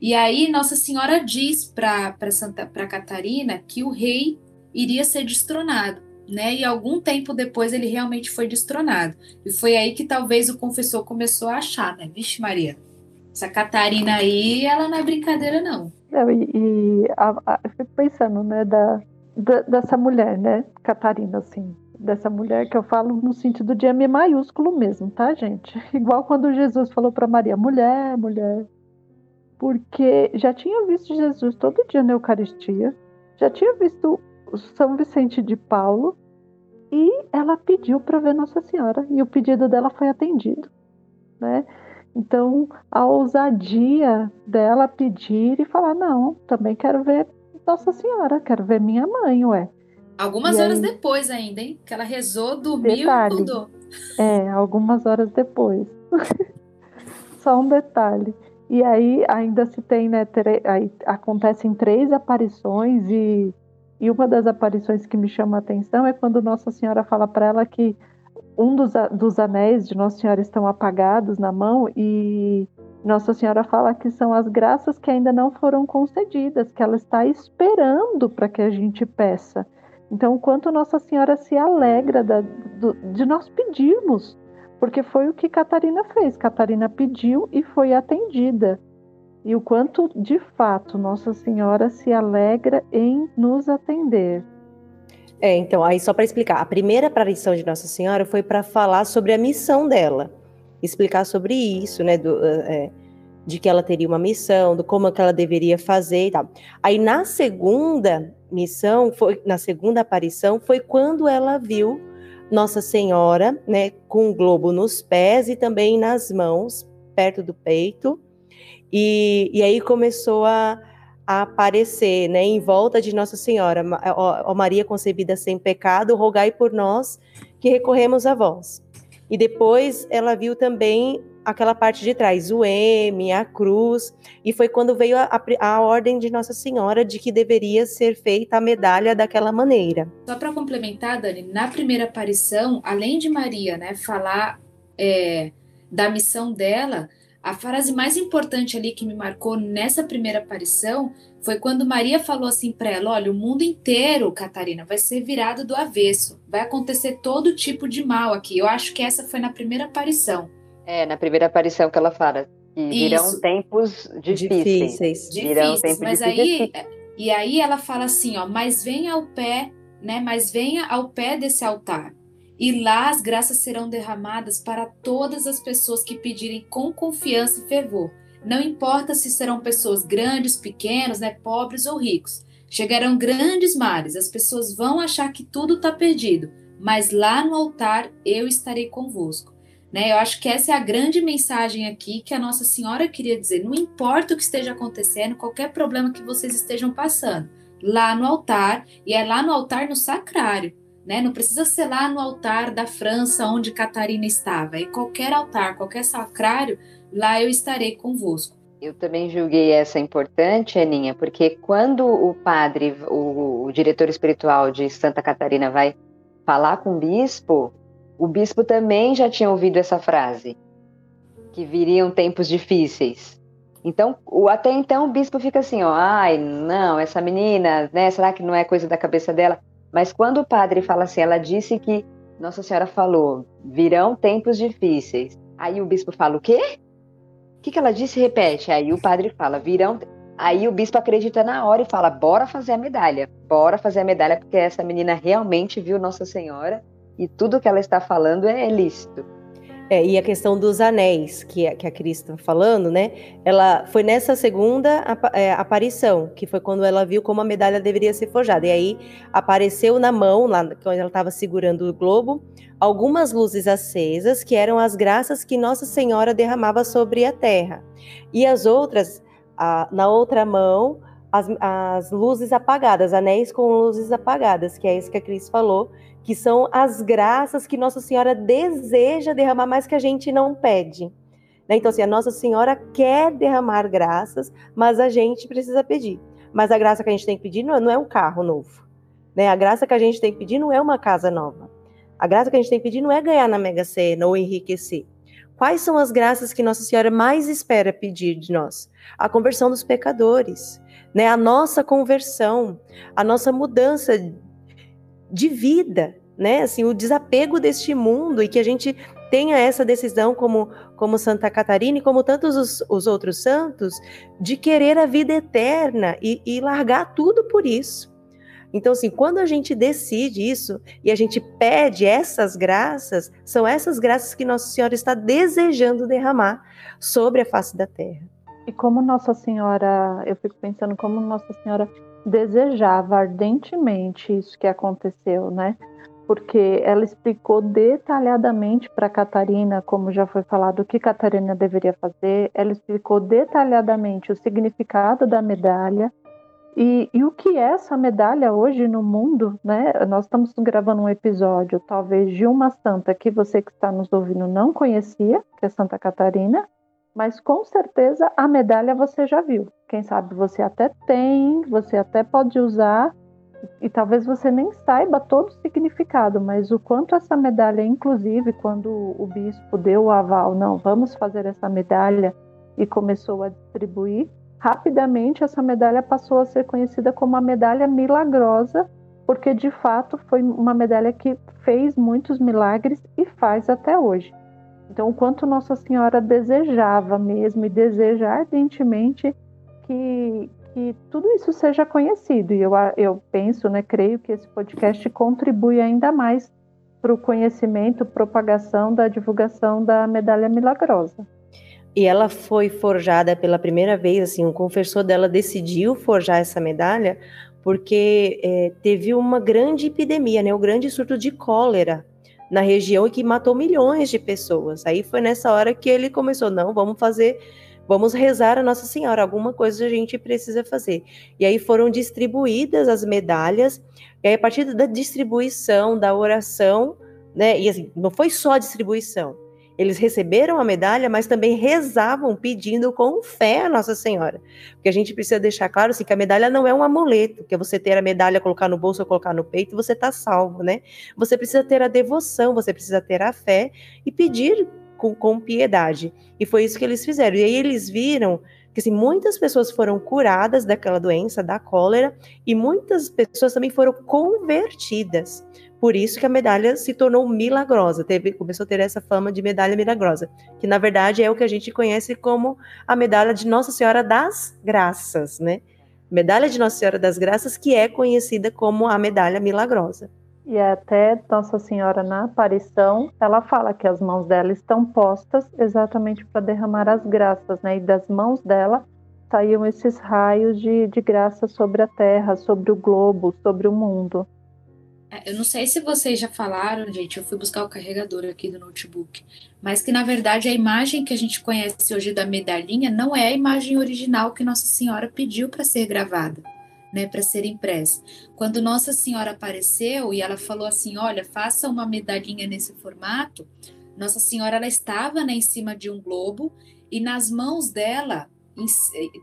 E aí Nossa Senhora diz para Santa para Catarina que o rei iria ser destronado, né? E algum tempo depois ele realmente foi destronado. E foi aí que talvez o confessor começou a achar, né? Vixe Maria, essa Catarina aí, ela não é brincadeira não. e, e a, a, eu fico pensando, né, da, da, dessa mulher, né, Catarina, assim, dessa mulher que eu falo no sentido de M maiúsculo mesmo, tá, gente? Igual quando Jesus falou para Maria, mulher, mulher. Porque já tinha visto Jesus todo dia na Eucaristia, já tinha visto São Vicente de Paulo, e ela pediu para ver Nossa Senhora e o pedido dela foi atendido, né? Então, a ousadia dela pedir e falar: não, também quero ver Nossa Senhora, quero ver minha mãe, ué. Algumas e horas aí, depois ainda, hein? Que ela rezou, dormiu detalhe, e mudou. É, algumas horas depois. Só um detalhe. E aí ainda se tem, né? Aí acontecem três aparições e, e uma das aparições que me chama a atenção é quando Nossa Senhora fala para ela que um dos, dos anéis de Nossa Senhora estão apagados na mão e Nossa Senhora fala que são as graças que ainda não foram concedidas, que ela está esperando para que a gente peça. Então, o quanto Nossa Senhora se alegra da, do, de nós pedirmos, porque foi o que Catarina fez. Catarina pediu e foi atendida. E o quanto, de fato, Nossa Senhora se alegra em nos atender. É, então, aí só para explicar, a primeira aparição de Nossa Senhora foi para falar sobre a missão dela, explicar sobre isso, né, do, é, de que ela teria uma missão, do como que ela deveria fazer e tal. Aí na segunda missão, foi na segunda aparição, foi quando ela viu Nossa Senhora, né, com o globo nos pés e também nas mãos, perto do peito, e, e aí começou a a aparecer, né, em volta de Nossa Senhora, ó, ó Maria concebida sem pecado, rogai por nós que recorremos a vós. E depois ela viu também aquela parte de trás, o M, a cruz, e foi quando veio a, a, ordem de Nossa Senhora de que deveria ser feita a medalha daquela maneira. Só para complementar, Dani, na primeira aparição, além de Maria, né, falar é, da missão dela, a frase mais importante ali que me marcou nessa primeira aparição foi quando Maria falou assim para ela: Olha, o mundo inteiro, Catarina, vai ser virado do avesso, vai acontecer todo tipo de mal aqui. Eu acho que essa foi na primeira aparição. É, na primeira aparição que ela fala. Que virão Isso. tempos difíceis. Difíceis. Virão tempos mas difíceis. aí, e aí ela fala assim: ó, mas venha ao pé, né? Mas venha ao pé desse altar e lá as graças serão derramadas para todas as pessoas que pedirem com confiança e fervor. Não importa se serão pessoas grandes, pequenos, né, pobres ou ricos. Chegarão grandes males, as pessoas vão achar que tudo está perdido, mas lá no altar eu estarei convosco. Né? Eu acho que essa é a grande mensagem aqui que a Nossa Senhora queria dizer. Não importa o que esteja acontecendo, qualquer problema que vocês estejam passando, lá no altar, e é lá no altar no sacrário né? Não precisa ser lá no altar da França onde Catarina estava. É qualquer altar, qualquer sacrário, lá eu estarei convosco. Eu também julguei essa importante, Aninha, porque quando o padre, o, o diretor espiritual de Santa Catarina vai falar com o bispo, o bispo também já tinha ouvido essa frase, que viriam tempos difíceis. Então, o, até então o bispo fica assim, ó, ai, não, essa menina, né, será que não é coisa da cabeça dela? Mas quando o padre fala assim, ela disse que Nossa Senhora falou, virão tempos difíceis. Aí o bispo fala, o quê? O que, que ela disse? Repete. Aí o padre fala, virão. Aí o bispo acredita na hora e fala, bora fazer a medalha. Bora fazer a medalha, porque essa menina realmente viu Nossa Senhora e tudo que ela está falando é lícito. É, e a questão dos anéis, que, que a Cris está falando, né? Ela foi nessa segunda é, aparição, que foi quando ela viu como a medalha deveria ser forjada. E aí apareceu na mão, lá quando ela estava segurando o globo, algumas luzes acesas, que eram as graças que Nossa Senhora derramava sobre a terra. E as outras, a, na outra mão, as, as luzes apagadas, anéis com luzes apagadas, que é isso que a Cris falou, que são as graças que Nossa Senhora deseja derramar, mas que a gente não pede. Né? Então, assim, a Nossa Senhora quer derramar graças, mas a gente precisa pedir. Mas a graça que a gente tem que pedir não é, não é um carro novo. Né? A graça que a gente tem que pedir não é uma casa nova. A graça que a gente tem que pedir não é ganhar na Mega Sena ou enriquecer. Quais são as graças que Nossa Senhora mais espera pedir de nós? A conversão dos pecadores, né? A nossa conversão, a nossa mudança de vida, né? Assim, o desapego deste mundo e que a gente tenha essa decisão como, como Santa Catarina e como tantos os, os outros santos de querer a vida eterna e, e largar tudo por isso. Então, assim, quando a gente decide isso e a gente pede essas graças, são essas graças que Nossa Senhora está desejando derramar sobre a face da terra. E como Nossa Senhora, eu fico pensando como Nossa Senhora desejava ardentemente isso que aconteceu, né? porque ela explicou detalhadamente para Catarina, como já foi falado, o que Catarina deveria fazer, ela explicou detalhadamente o significado da medalha e, e, o que é essa medalha hoje no mundo, né? Nós estamos gravando um episódio, talvez, de uma santa que você que está nos ouvindo não conhecia, que é Santa Catarina, mas com certeza a medalha você já viu. Quem sabe você até tem, você até pode usar, e talvez você nem saiba todo o significado, mas o quanto essa medalha, inclusive, quando o bispo deu o aval, não, vamos fazer essa medalha e começou a distribuir, rapidamente essa medalha passou a ser conhecida como a medalha milagrosa, porque de fato foi uma medalha que fez muitos milagres e faz até hoje. Então, o quanto Nossa Senhora desejava mesmo e deseja ardentemente que, que tudo isso seja conhecido. E eu, eu penso, né, creio que esse podcast contribui ainda mais para o conhecimento, propagação da divulgação da medalha milagrosa. E ela foi forjada pela primeira vez, assim, o confessor dela decidiu forjar essa medalha porque é, teve uma grande epidemia, né, um grande surto de cólera na região e que matou milhões de pessoas. Aí foi nessa hora que ele começou, não, vamos fazer Vamos rezar a Nossa Senhora, alguma coisa a gente precisa fazer. E aí foram distribuídas as medalhas, e aí a partir da distribuição, da oração, né? E assim, não foi só a distribuição. Eles receberam a medalha, mas também rezavam pedindo com fé a Nossa Senhora. Porque a gente precisa deixar claro assim, que a medalha não é um amuleto, que é você ter a medalha, colocar no bolso ou colocar no peito você está salvo, né? Você precisa ter a devoção, você precisa ter a fé e pedir com, com piedade. E foi isso que eles fizeram. E aí eles viram que assim, muitas pessoas foram curadas daquela doença, da cólera, e muitas pessoas também foram convertidas. Por isso que a medalha se tornou milagrosa, teve, começou a ter essa fama de medalha milagrosa, que na verdade é o que a gente conhece como a medalha de Nossa Senhora das Graças, né? Medalha de Nossa Senhora das Graças, que é conhecida como a medalha milagrosa. E até Nossa Senhora na aparição, ela fala que as mãos dela estão postas exatamente para derramar as graças, né? E das mãos dela saíam esses raios de, de graça sobre a terra, sobre o globo, sobre o mundo. É, eu não sei se vocês já falaram, gente, eu fui buscar o carregador aqui do notebook, mas que na verdade a imagem que a gente conhece hoje da medalhinha não é a imagem original que Nossa Senhora pediu para ser gravada né, para ser impressa. Quando Nossa Senhora apareceu e ela falou assim, olha, faça uma medalhinha nesse formato, Nossa Senhora ela estava né, em cima de um globo e nas mãos dela,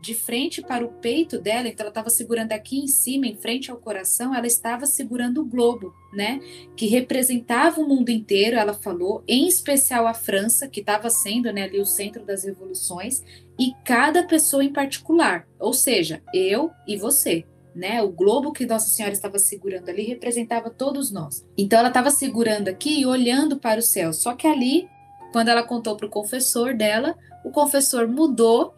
de frente para o peito dela, então ela estava segurando aqui em cima, em frente ao coração, ela estava segurando o globo, né, que representava o mundo inteiro, ela falou, em especial a França, que estava sendo né, ali o centro das revoluções, e cada pessoa em particular, ou seja, eu e você, né? O globo que Nossa Senhora estava segurando ali representava todos nós. Então ela estava segurando aqui e olhando para o céu. Só que ali, quando ela contou para o confessor dela, o confessor mudou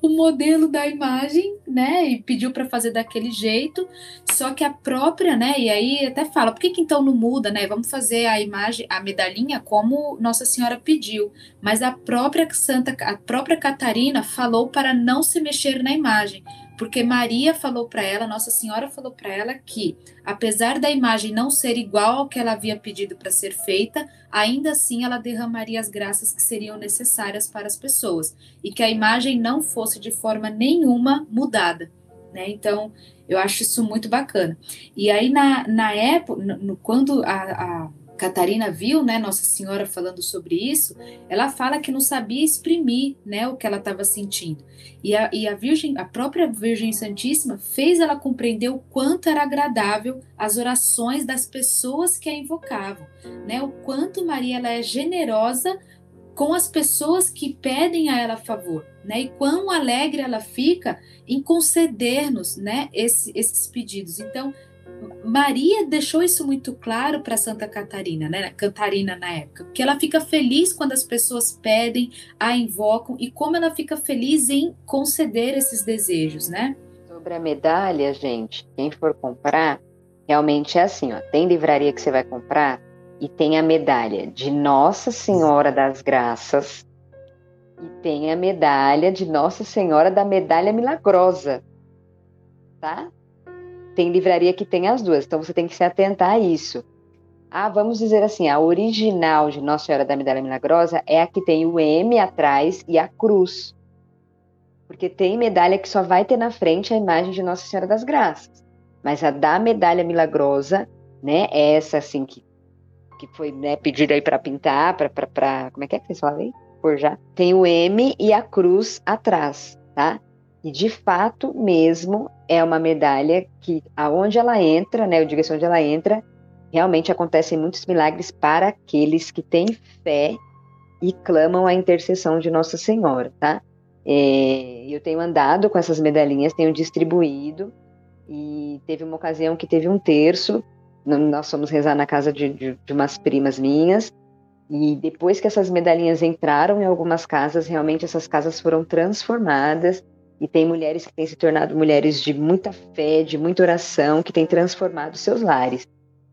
o modelo da imagem, né? E pediu para fazer daquele jeito. Só que a própria, né? E aí até fala, por que, que então não muda, né? Vamos fazer a imagem, a medalhinha como Nossa Senhora pediu. Mas a própria Santa, a própria Catarina falou para não se mexer na imagem, porque Maria falou para ela, Nossa Senhora falou para ela que, apesar da imagem não ser igual ao que ela havia pedido para ser feita, ainda assim ela derramaria as graças que seriam necessárias para as pessoas e que a imagem não fosse de forma nenhuma mudada. Né? Então, eu acho isso muito bacana. E aí, na, na época, no, quando a, a Catarina viu, né, Nossa Senhora falando sobre isso, ela fala que não sabia exprimir, né, o que ela estava sentindo. E a, e a Virgem, a própria Virgem Santíssima, fez ela compreender o quanto era agradável as orações das pessoas que a invocavam, né, o quanto Maria ela é generosa com as pessoas que pedem a ela favor, né? E quão alegre ela fica em conceder-nos, né, esse, esses pedidos. Então, Maria deixou isso muito claro para Santa Catarina, né? Catarina na época, porque ela fica feliz quando as pessoas pedem, a invocam e como ela fica feliz em conceder esses desejos, né? Sobre a medalha, gente, quem for comprar, realmente é assim, ó, tem livraria que você vai comprar e tem a medalha de Nossa Senhora das Graças e tem a medalha de Nossa Senhora da Medalha Milagrosa, tá? Tem livraria que tem as duas, então você tem que se atentar a isso. Ah, vamos dizer assim, a original de Nossa Senhora da Medalha Milagrosa é a que tem o M atrás e a cruz. Porque tem medalha que só vai ter na frente a imagem de Nossa Senhora das Graças. Mas a da Medalha Milagrosa, né, é essa assim que, que foi né, pedida aí para pintar, para como é que é que vocês falam aí? Forjar. Tem o M e a cruz atrás, tá? E de fato mesmo é uma medalha que aonde ela entra, né, eu digo assim, onde ela entra, realmente acontecem muitos milagres para aqueles que têm fé e clamam a intercessão de Nossa Senhora, tá? É, eu tenho andado com essas medalhinhas, tenho distribuído, e teve uma ocasião que teve um terço, nós fomos rezar na casa de, de, de umas primas minhas, e depois que essas medalhinhas entraram em algumas casas, realmente essas casas foram transformadas, e tem mulheres que têm se tornado mulheres de muita fé, de muita oração, que têm transformado seus lares.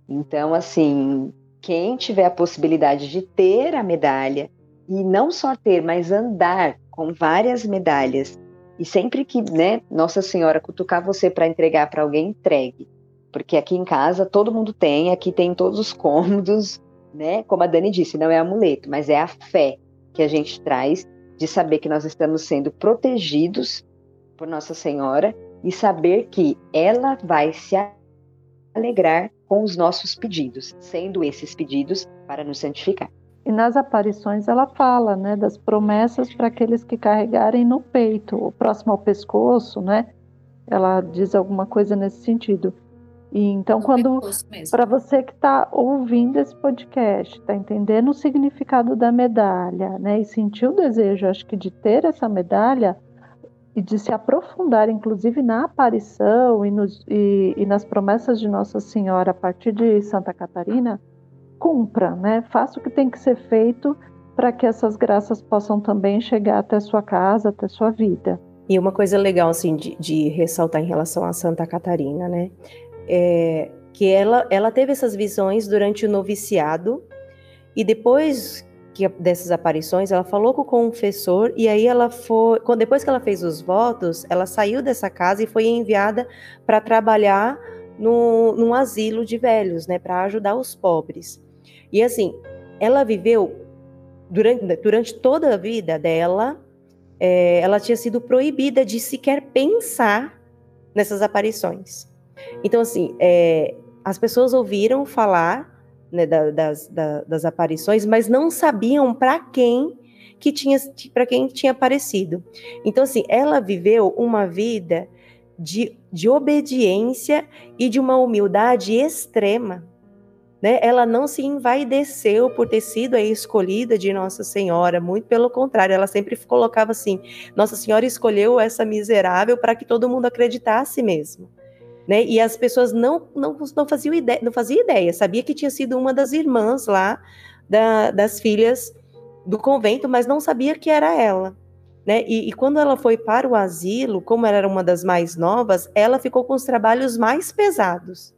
Então, assim, quem tiver a possibilidade de ter a medalha, e não só ter, mas andar com várias medalhas, e sempre que né, Nossa Senhora cutucar você para entregar para alguém, entregue. Porque aqui em casa todo mundo tem, aqui tem todos os cômodos, né? Como a Dani disse, não é amuleto, mas é a fé que a gente traz de saber que nós estamos sendo protegidos por Nossa Senhora e saber que ela vai se alegrar com os nossos pedidos, sendo esses pedidos para nos santificar. E nas aparições ela fala, né, das promessas para aqueles que carregarem no peito, o próximo ao pescoço, né? Ela diz alguma coisa nesse sentido. E então, no quando para você que está ouvindo esse podcast, está entendendo o significado da medalha, né, e sentiu o desejo, acho que de ter essa medalha, e de se aprofundar, inclusive, na aparição e, nos, e, e, nas promessas de Nossa Senhora a partir de Santa Catarina, cumpra, né? Faça o que tem que ser feito para que essas graças possam também chegar até sua casa, até sua vida. E uma coisa legal, assim, de, de ressaltar em relação a Santa Catarina, né? É que ela, ela teve essas visões durante o noviciado e depois que, dessas aparições, ela falou com o confessor e aí ela foi, depois que ela fez os votos, ela saiu dessa casa e foi enviada para trabalhar no, num asilo de velhos, né, para ajudar os pobres. E assim, ela viveu durante, durante toda a vida dela, é, ela tinha sido proibida de sequer pensar nessas aparições. Então assim, é, as pessoas ouviram falar né, da, das, da, das aparições, mas não sabiam para quem que tinha para quem tinha aparecido. Então assim, ela viveu uma vida de, de obediência e de uma humildade extrema. Né? Ela não se envaideceu por ter sido a escolhida de Nossa Senhora, muito pelo contrário, ela sempre colocava assim: Nossa Senhora escolheu essa miserável para que todo mundo acreditasse mesmo né? E as pessoas não, não, não faziam ideia, não fazia ideia, sabia que tinha sido uma das irmãs lá da, das filhas do convento, mas não sabia que era ela. Né? E, e, quando ela foi para o asilo, como ela era uma das mais novas, ela ficou com os trabalhos mais pesados.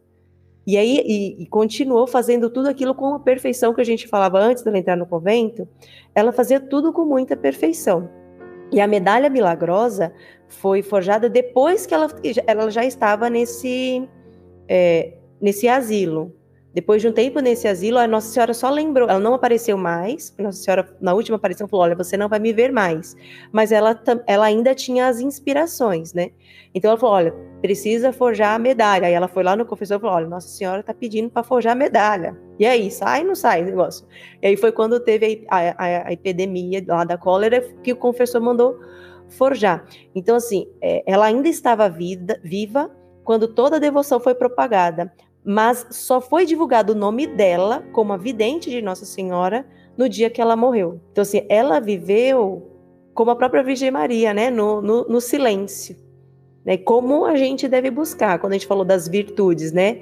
E aí e, e continuou fazendo tudo aquilo com a perfeição que a gente falava antes dela entrar no convento. Ela fazia tudo com muita perfeição. E a medalha milagrosa foi forjada depois que ela, ela já estava nesse, é, nesse asilo. Depois de um tempo nesse asilo, a Nossa Senhora só lembrou, ela não apareceu mais. Nossa Senhora, na última aparição, falou: Olha, você não vai me ver mais. Mas ela, ela ainda tinha as inspirações, né? Então ela falou: Olha, precisa forjar a medalha. Aí ela foi lá no confessor e falou: Olha, Nossa Senhora está pedindo para forjar a medalha. E aí, sai ou não sai o negócio? E aí foi quando teve a, a, a epidemia lá da cólera que o confessor mandou forjar. Então, assim, é, ela ainda estava vida, viva quando toda a devoção foi propagada, mas só foi divulgado o nome dela como a vidente de Nossa Senhora no dia que ela morreu. Então, assim, ela viveu como a própria Virgem Maria, né, no, no, no silêncio. Né, como a gente deve buscar, quando a gente falou das virtudes, né,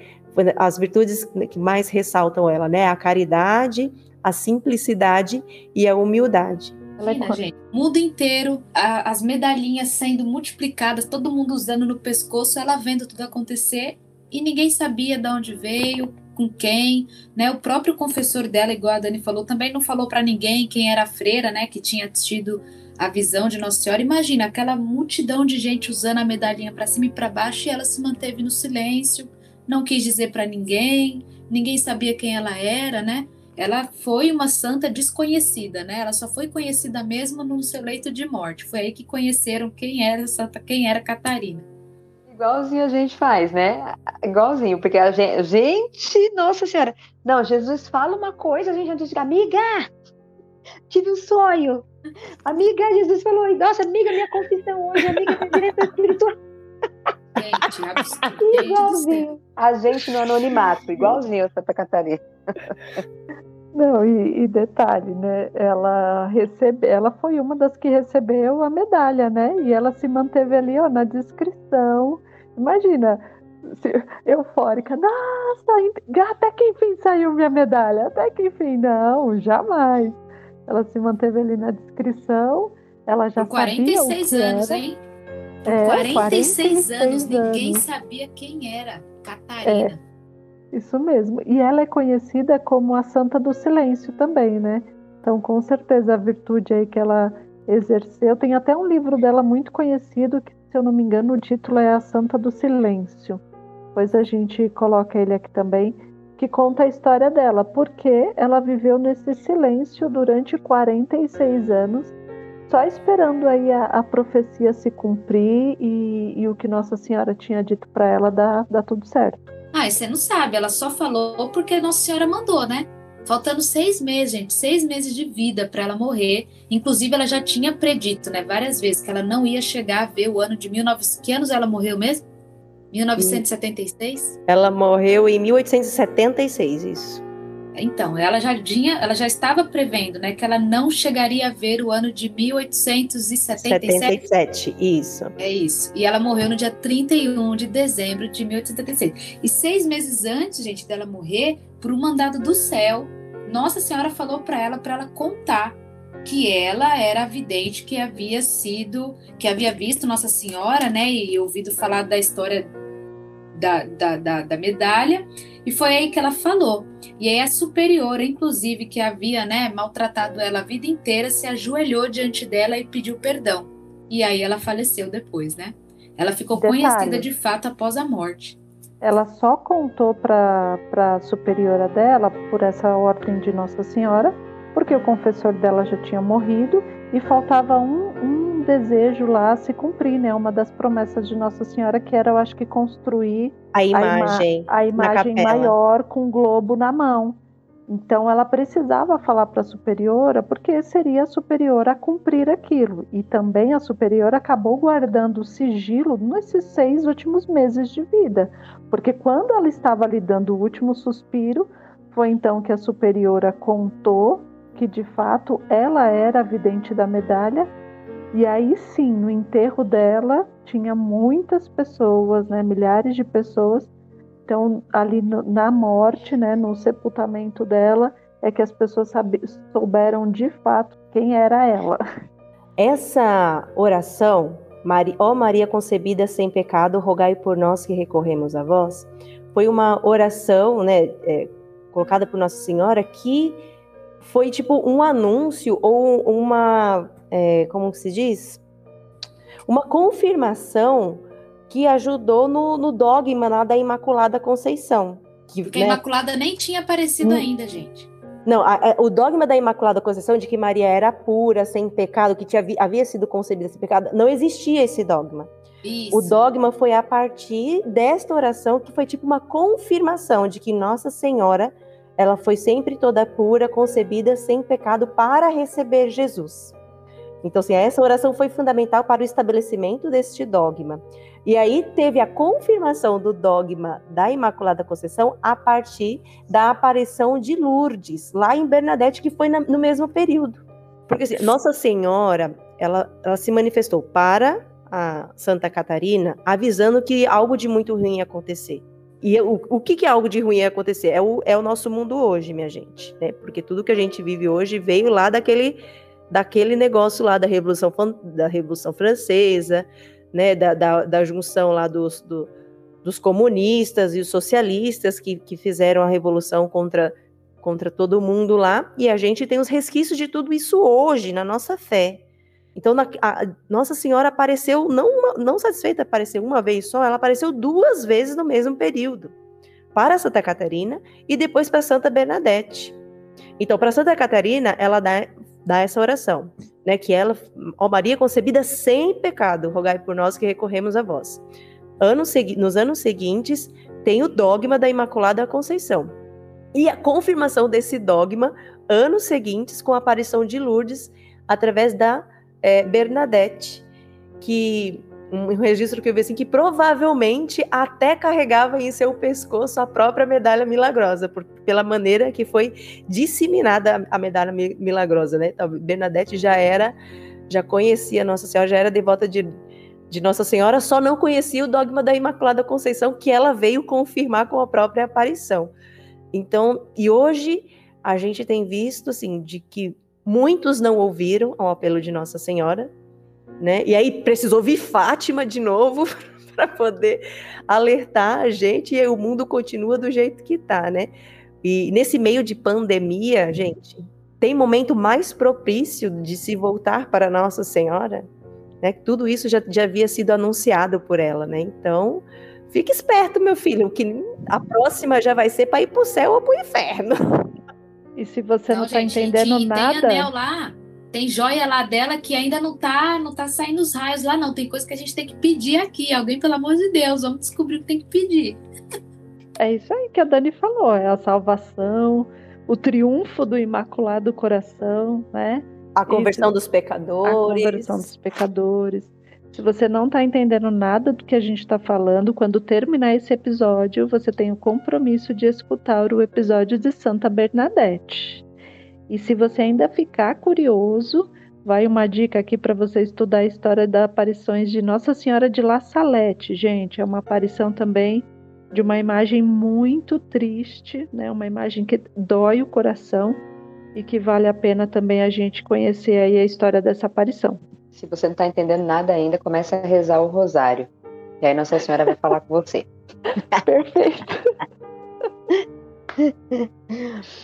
as virtudes que mais ressaltam ela, né, a caridade, a simplicidade e a humildade. Imagina, gente, mundo inteiro, a, as medalhinhas sendo multiplicadas, todo mundo usando no pescoço, ela vendo tudo acontecer e ninguém sabia de onde veio, com quem, né? O próprio confessor dela, igual a Dani falou, também não falou para ninguém quem era a freira, né? Que tinha tido a visão de Nossa Senhora. Imagina aquela multidão de gente usando a medalhinha para cima e para baixo e ela se manteve no silêncio, não quis dizer para ninguém, ninguém sabia quem ela era, né? Ela foi uma santa desconhecida, né? Ela só foi conhecida mesmo no seu leito de morte. Foi aí que conheceram quem era Santa, quem era Catarina. Igualzinho a gente faz, né? Igualzinho, porque a gente, gente, nossa senhora, não, Jesus fala uma coisa, a gente já diz, amiga, tive um sonho. Amiga, Jesus falou, nossa, amiga, minha confissão hoje, amiga, minha direção espiritual. Gente, igualzinho. A gente no anonimato, igualzinho Santa Catarina. Não, e, e, detalhe, né? Ela recebe, ela foi uma das que recebeu a medalha, né? E ela se manteve ali, ó, na descrição. Imagina, se, eufórica. Nossa, até que enfim saiu minha medalha. Até que enfim, não, jamais. Ela se manteve ali na descrição. Ela já Por 46 sabia anos, era. hein? Por É, 46, 46 anos, ninguém anos. sabia quem era Catarina. Isso mesmo. E ela é conhecida como a Santa do Silêncio também, né? Então, com certeza, a virtude aí que ela exerceu. Tem até um livro dela muito conhecido, que, se eu não me engano, o título é A Santa do Silêncio. Pois a gente coloca ele aqui também, que conta a história dela, porque ela viveu nesse silêncio durante 46 anos, só esperando aí a, a profecia se cumprir e, e o que Nossa Senhora tinha dito para ela dar, dar tudo certo. Ah, você não sabe, ela só falou porque Nossa Senhora mandou, né? Faltando seis meses, gente, seis meses de vida para ela morrer. Inclusive, ela já tinha predito, né, várias vezes, que ela não ia chegar a ver o ano de 1900. Que anos ela morreu mesmo? 1976? Ela morreu em 1876, isso. Então, ela já tinha, ela já estava prevendo, né, que ela não chegaria a ver o ano de 1877. 77, isso. É isso. E ela morreu no dia 31 de dezembro de 1876. E seis meses antes, gente, dela morrer, por um mandado do céu, Nossa Senhora falou para ela, para ela contar que ela era a vidente que havia sido, que havia visto Nossa Senhora, né, e ouvido falar da história da, da, da, da medalha. E foi aí que ela falou. E aí a superiora, inclusive, que havia né, maltratado ela a vida inteira, se ajoelhou diante dela e pediu perdão. E aí ela faleceu depois, né? Ela ficou Detalhe. conhecida de fato após a morte. Ela só contou para a superiora dela, por essa ordem de Nossa Senhora, porque o confessor dela já tinha morrido e faltava um, um desejo lá a se cumprir, né? Uma das promessas de Nossa Senhora, que era, eu acho que, construir A ima- imagem. a imagem capela. maior com um globo na mão. Então ela precisava falar para a superiora, porque seria a superiora a cumprir aquilo. E também a superiora acabou guardando o sigilo nesses seis últimos meses de vida. Porque quando ela estava lhe dando o último suspiro, foi então que a superiora contou que de fato ela era a vidente da medalha. E aí sim, no enterro dela, tinha muitas pessoas, né, milhares de pessoas então, ali no- na morte, né, no sepultamento dela, é que as pessoas souberam de fato quem era ela. Essa oração, Mari- ó Maria concebida sem pecado, rogai por nós que recorremos a vós, foi uma oração, né, é, colocada por Nossa Senhora que foi tipo um anúncio ou uma, é, como que se diz? Uma confirmação que ajudou no, no dogma lá da Imaculada Conceição. Que, Porque a né, Imaculada nem tinha aparecido Hum. ainda, gente. Não, a- a- o dogma da Imaculada Conceição de que Maria era pura, sem pecado, que tinha, vi- havia sido concebida sem pecado, não existia esse dogma. Isso. O dogma foi a partir desta oração que foi tipo uma confirmação de que Nossa Senhora, ela foi sempre toda pura, concebida sem pecado para receber Jesus. Então, assim, essa oração foi fundamental para o estabelecimento deste dogma. E aí teve a confirmação do dogma da Imaculada Conceição a partir da aparição de Lourdes, lá em Bernadette, que foi na- no mesmo período. Porque assim, Nossa Senhora, ela, ela se manifestou para a Santa Catarina, avisando que algo de muito ruim ia acontecer. E o, o que, que é algo de ruim ia acontecer? É o, é o nosso mundo hoje, minha gente. Né? Porque tudo que a gente vive hoje veio lá daquele, daquele negócio lá da Revolução, da Revolução Francesa, né? da, da, da junção lá dos, do- dos comunistas e os socialistas que, que fizeram a revolução contra, contra todo mundo lá. E a gente tem os resquícios de tudo isso hoje, na nossa fé. Então, na- a- Nossa Senhora apareceu, não, uma- não satisfeita, apareceu uma vez só, ela apareceu duas vezes no mesmo período. para Santa Catarina e depois para Santa Bernadette. Então, para Santa Catarina, ela dá, dá essa oração, né? Que ela, ó Maria concebida sem pecado, rogai por nós que recorremos a vós. Anos, nos anos seguintes, tem o dogma da Imaculada Conceição. E a confirmação desse dogma, anos seguintes, com a aparição de Lourdes, através da é, Bernadette, que um registro que eu vi assim, que provavelmente até carregava em seu pescoço a própria medalha milagrosa, por, pela maneira que foi disseminada a medalha milagrosa, né? Então, Bernadette já era, já conhecia Nossa Senhora, já era devota de, de Nossa Senhora, só não conhecia o dogma da Imaculada Conceição, que ela veio confirmar com a própria aparição. Então, e hoje a gente tem visto, assim, de que muitos não ouviram ao apelo de Nossa Senhora, né? E aí precisou vir Fátima de novo para poder alertar a gente e o mundo continua do jeito que está, né? E nesse meio de pandemia, gente, tem momento mais propício de se voltar para Nossa Senhora, né? Tudo isso já, já havia sido anunciado por ela, né? Então, fique esperto, meu filho, que a próxima já vai ser para ir para o céu ou para o inferno. E se você não está entendendo nada. Tem anel lá tem joia lá dela que ainda não tá, não tá saindo os raios lá, não. Tem coisa que a gente tem que pedir aqui. Alguém, pelo amor de Deus, vamos descobrir o que tem que pedir. É isso aí que a Dani falou, é a salvação, o triunfo do Imaculado Coração, né? A conversão isso, dos pecadores. A conversão dos pecadores. Se você não está entendendo nada do que a gente está falando, quando terminar esse episódio, você tem o compromisso de escutar o episódio de Santa Bernadette. E se você ainda ficar curioso, vai uma dica aqui para você estudar a história das aparições de Nossa Senhora de La Salette, gente. É uma aparição também de uma imagem muito triste, né? Uma imagem que dói o coração e que vale a pena também a gente conhecer aí a história dessa aparição. Se você não está entendendo nada ainda, comece a rezar o rosário. E aí Nossa Senhora vai falar com você. Perfeito.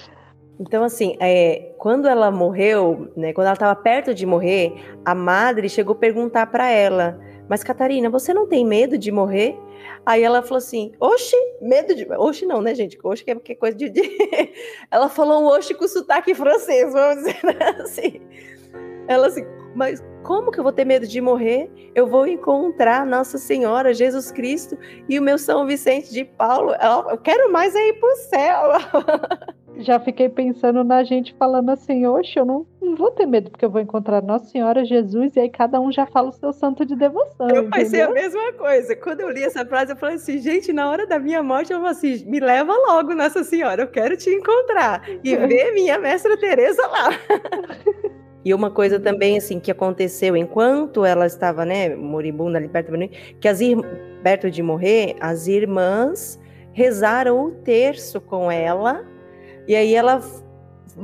Então, assim, é, quando ela morreu, né, quando ela estava perto de morrer, a madre chegou a perguntar para ela: Mas, Catarina, você não tem medo de morrer? Aí ela falou assim: Oxe, medo de. Oxe, não, né, gente? Oxe, que é, é coisa de. ela falou um oxe com sotaque francês, vamos dizer assim. Ela assim, mas como que eu vou ter medo de morrer? Eu vou encontrar Nossa Senhora, Jesus Cristo e o meu São Vicente de Paulo. Eu quero mais é ir para o céu. já fiquei pensando na gente falando assim, oxe, eu não, não, vou ter medo, porque eu vou encontrar Nossa Senhora, Jesus, e aí cada um já fala o seu santo de devoção. Eu pensei a mesma coisa. Quando eu li essa frase, eu falei assim, gente, na hora da minha morte, eu falei assim, me leva logo, Nossa Senhora, eu quero te encontrar e ver minha mestra Teresa lá. E uma coisa também, assim, que aconteceu enquanto ela estava, né, moribunda ali perto, que as perto de morrer, as irmãs rezaram o terço com ela e aí ela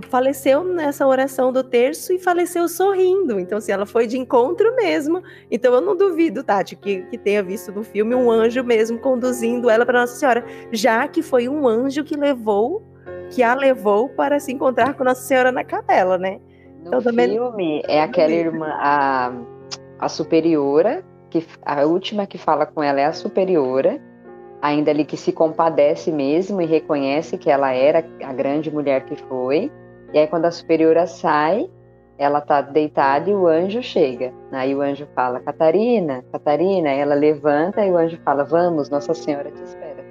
faleceu nessa oração do terço e faleceu sorrindo. Então, assim, ela foi de encontro mesmo. Então, eu não duvido, Tati, que, que tenha visto no filme um anjo mesmo conduzindo ela para Nossa Senhora, já que foi um anjo que levou, que a levou para se encontrar com Nossa Senhora na capela, né? No então, também... filme, é aquela irmã, a, a superiora, que a última que fala com ela é a superiora, ainda ali que se compadece mesmo e reconhece que ela era a grande mulher que foi. E aí quando a superiora sai, ela tá deitada e o anjo chega. Aí o anjo fala: "Catarina, Catarina". Ela levanta e o anjo fala: "Vamos, Nossa Senhora te espera".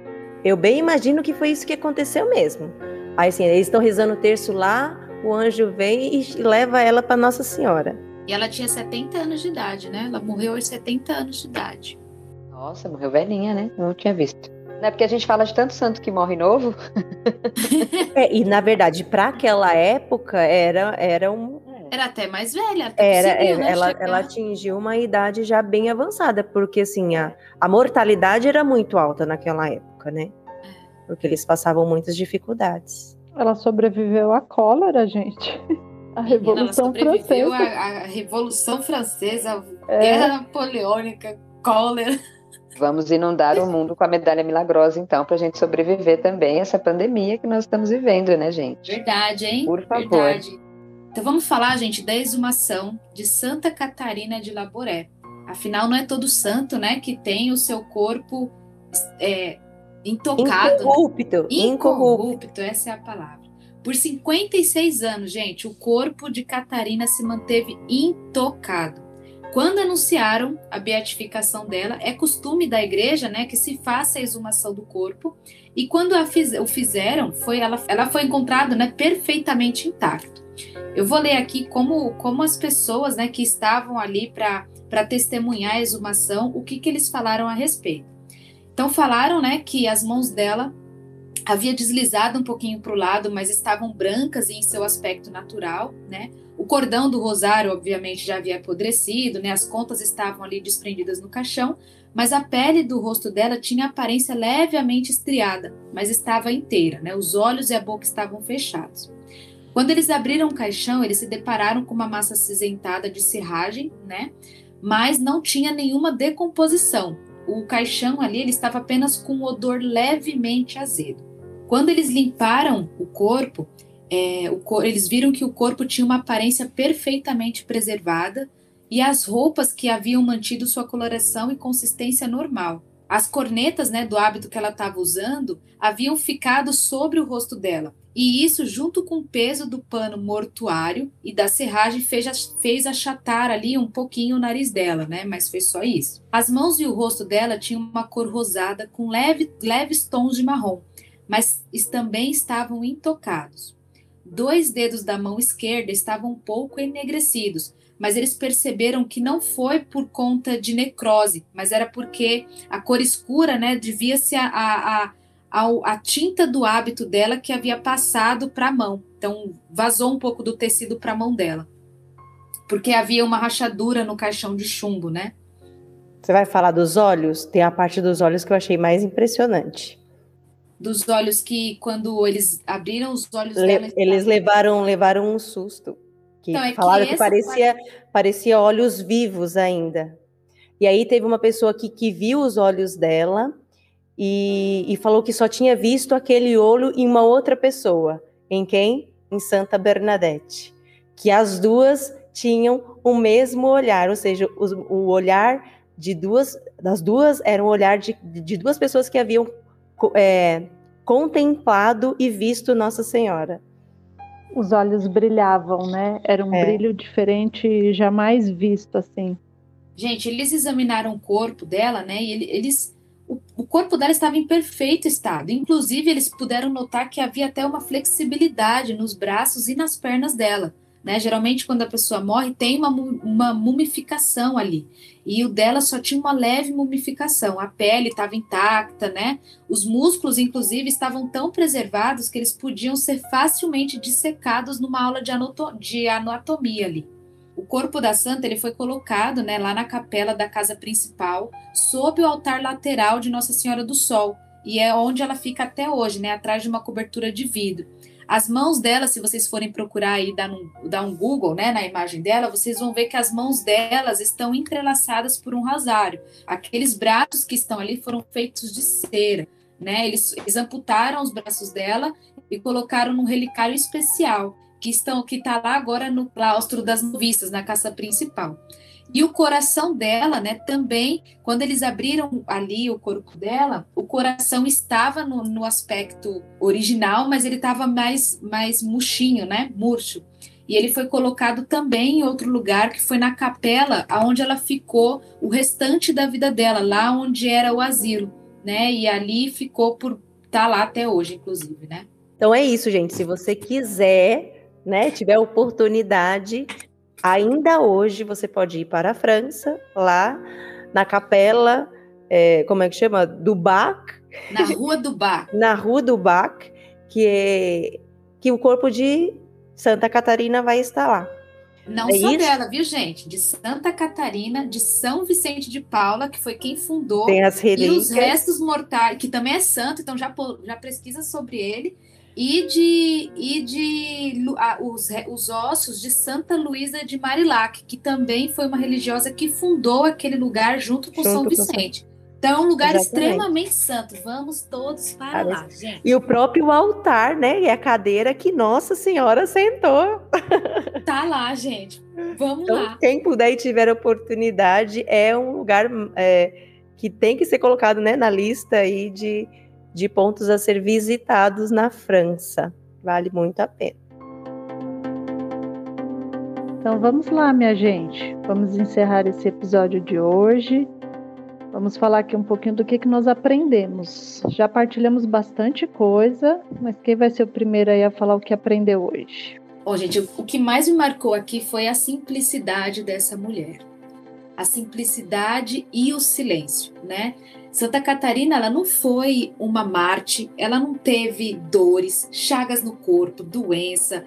Eu bem imagino que foi isso que aconteceu mesmo. Aí assim, eles estão rezando o terço lá, o anjo vem e leva ela para Nossa Senhora. E ela tinha 70 anos de idade, né? Ela morreu aos 70 anos de idade. Nossa, morreu velhinha, né? Não tinha visto. Não é porque a gente fala de tanto santo que morre novo? é, e na verdade, para aquela época, era, era um. Era até mais velha. Até era, é, né, ela, ela atingiu uma idade já bem avançada, porque assim, a, a mortalidade era muito alta naquela época, né? É. Porque eles passavam muitas dificuldades. Ela sobreviveu à cólera, gente. A Revolução Francesa. A, a Revolução Francesa, a é. Guerra Napoleônica, cólera. Vamos inundar o mundo com a medalha milagrosa, então, para a gente sobreviver também a essa pandemia que nós estamos vivendo, né, gente? Verdade, hein? Por favor. Verdade. Então vamos falar, gente, da exumação de Santa Catarina de Laboré. Afinal, não é todo santo, né, que tem o seu corpo é, Intocado. Incorrupto. Né? Incorrupto, essa é a palavra. Por 56 anos, gente, o corpo de Catarina se manteve intocado. Quando anunciaram a beatificação dela, é costume da igreja, né, que se faça a exumação do corpo. E quando fiz, o fizeram, foi ela, ela foi encontrada, né, perfeitamente intacto. Eu vou ler aqui como, como as pessoas, né, que estavam ali para testemunhar a exumação, o que, que eles falaram a respeito. Então falaram, né, que as mãos dela havia deslizado um pouquinho para o lado, mas estavam brancas em seu aspecto natural, né? O cordão do rosário, obviamente, já havia apodrecido, né? As contas estavam ali desprendidas no caixão, mas a pele do rosto dela tinha aparência levemente estriada, mas estava inteira, né? Os olhos e a boca estavam fechados. Quando eles abriram o caixão, eles se depararam com uma massa acinzentada de serragem, né? Mas não tinha nenhuma decomposição. O caixão ali ele estava apenas com um odor levemente azedo. Quando eles limparam o corpo, é, o, eles viram que o corpo tinha uma aparência perfeitamente preservada e as roupas que haviam mantido sua coloração e consistência normal. As cornetas né, do hábito que ela estava usando haviam ficado sobre o rosto dela, e isso, junto com o peso do pano mortuário e da serragem, fez, fez achatar ali um pouquinho o nariz dela, né? Mas foi só isso. As mãos e o rosto dela tinham uma cor rosada com leve, leves tons de marrom, mas também estavam intocados. Dois dedos da mão esquerda estavam um pouco enegrecidos, mas eles perceberam que não foi por conta de necrose, mas era porque a cor escura, né, devia-se a, a, a, a, tinta do hábito dela que havia passado para a mão. Então, vazou um pouco do tecido para a mão dela. Porque havia uma rachadura no caixão de chumbo, né? Você vai falar dos olhos? Tem a parte dos olhos que eu achei mais impressionante dos olhos que quando eles abriram os olhos Le, dela, eles levaram levaram um susto que então, é falaram que, que parecia parecia olhos vivos ainda. E aí teve uma pessoa que, que viu os olhos dela e, e falou que só tinha visto aquele olho em uma outra pessoa. Em quem? Em Santa Bernadette. Que as duas tinham o mesmo olhar ou seja o, o olhar de duas das duas era um olhar de, de duas pessoas que haviam é, contemplado e visto Nossa Senhora. Os olhos brilhavam, né? Era um é. brilho diferente, jamais visto assim. Gente, eles examinaram o corpo dela, né? E eles, o, o corpo dela estava em perfeito estado. Inclusive, eles puderam notar que havia até uma flexibilidade nos braços e nas pernas dela. Né? Geralmente, quando a pessoa morre, tem uma, uma mumificação ali. E o dela só tinha uma leve mumificação. A pele estava intacta, né? Os músculos, inclusive, estavam tão preservados que eles podiam ser facilmente dissecados numa aula de, de anatomia ali. O corpo da santa ele foi colocado né, lá na capela da casa principal, sob o altar lateral de Nossa Senhora do Sol, e é onde ela fica até hoje, né, atrás de uma cobertura de vidro. As mãos dela, se vocês forem procurar e dar um, dar um Google né, na imagem dela, vocês vão ver que as mãos delas estão entrelaçadas por um rosário. Aqueles braços que estão ali foram feitos de cera. Né? Eles, eles amputaram os braços dela e colocaram num relicário especial que que está lá agora no claustro das noviças, na casa principal. E o coração dela, né, também, quando eles abriram ali o corpo dela, o coração estava no, no aspecto original, mas ele estava mais, mais murchinho, né, murcho. E ele foi colocado também em outro lugar, que foi na capela, onde ela ficou o restante da vida dela, lá onde era o asilo, né? E ali ficou por tá lá até hoje, inclusive, né? Então é isso, gente. Se você quiser, né, tiver oportunidade, Ainda hoje você pode ir para a França, lá na capela, é, como é que chama? Do Bac. Na Rua do Bac. na Rua do Bac, que é que o corpo de Santa Catarina vai estar lá. Não é só isso? dela, viu, gente? De Santa Catarina, de São Vicente de Paula, que foi quem fundou. Tem as relíquias. E os restos mortais, que também é santo, então já, já pesquisa sobre ele e de, e de os, os ossos de Santa Luísa de Marilac, que também foi uma religiosa que fundou aquele lugar junto com junto São Vicente. Com... Então, é um lugar Exatamente. extremamente santo. Vamos todos para lá, gente. E o próprio altar, né? E a cadeira que Nossa Senhora sentou. Tá lá, gente. Vamos então, lá. Quem puder e tiver oportunidade, é um lugar é, que tem que ser colocado né, na lista aí de, de pontos a ser visitados na França. Vale muito a pena. Então vamos lá, minha gente. Vamos encerrar esse episódio de hoje. Vamos falar aqui um pouquinho do que, que nós aprendemos. Já partilhamos bastante coisa, mas quem vai ser o primeiro aí a falar o que aprendeu hoje? Bom, gente, o que mais me marcou aqui foi a simplicidade dessa mulher. A simplicidade e o silêncio, né? Santa Catarina, ela não foi uma Marte, ela não teve dores, chagas no corpo, doença,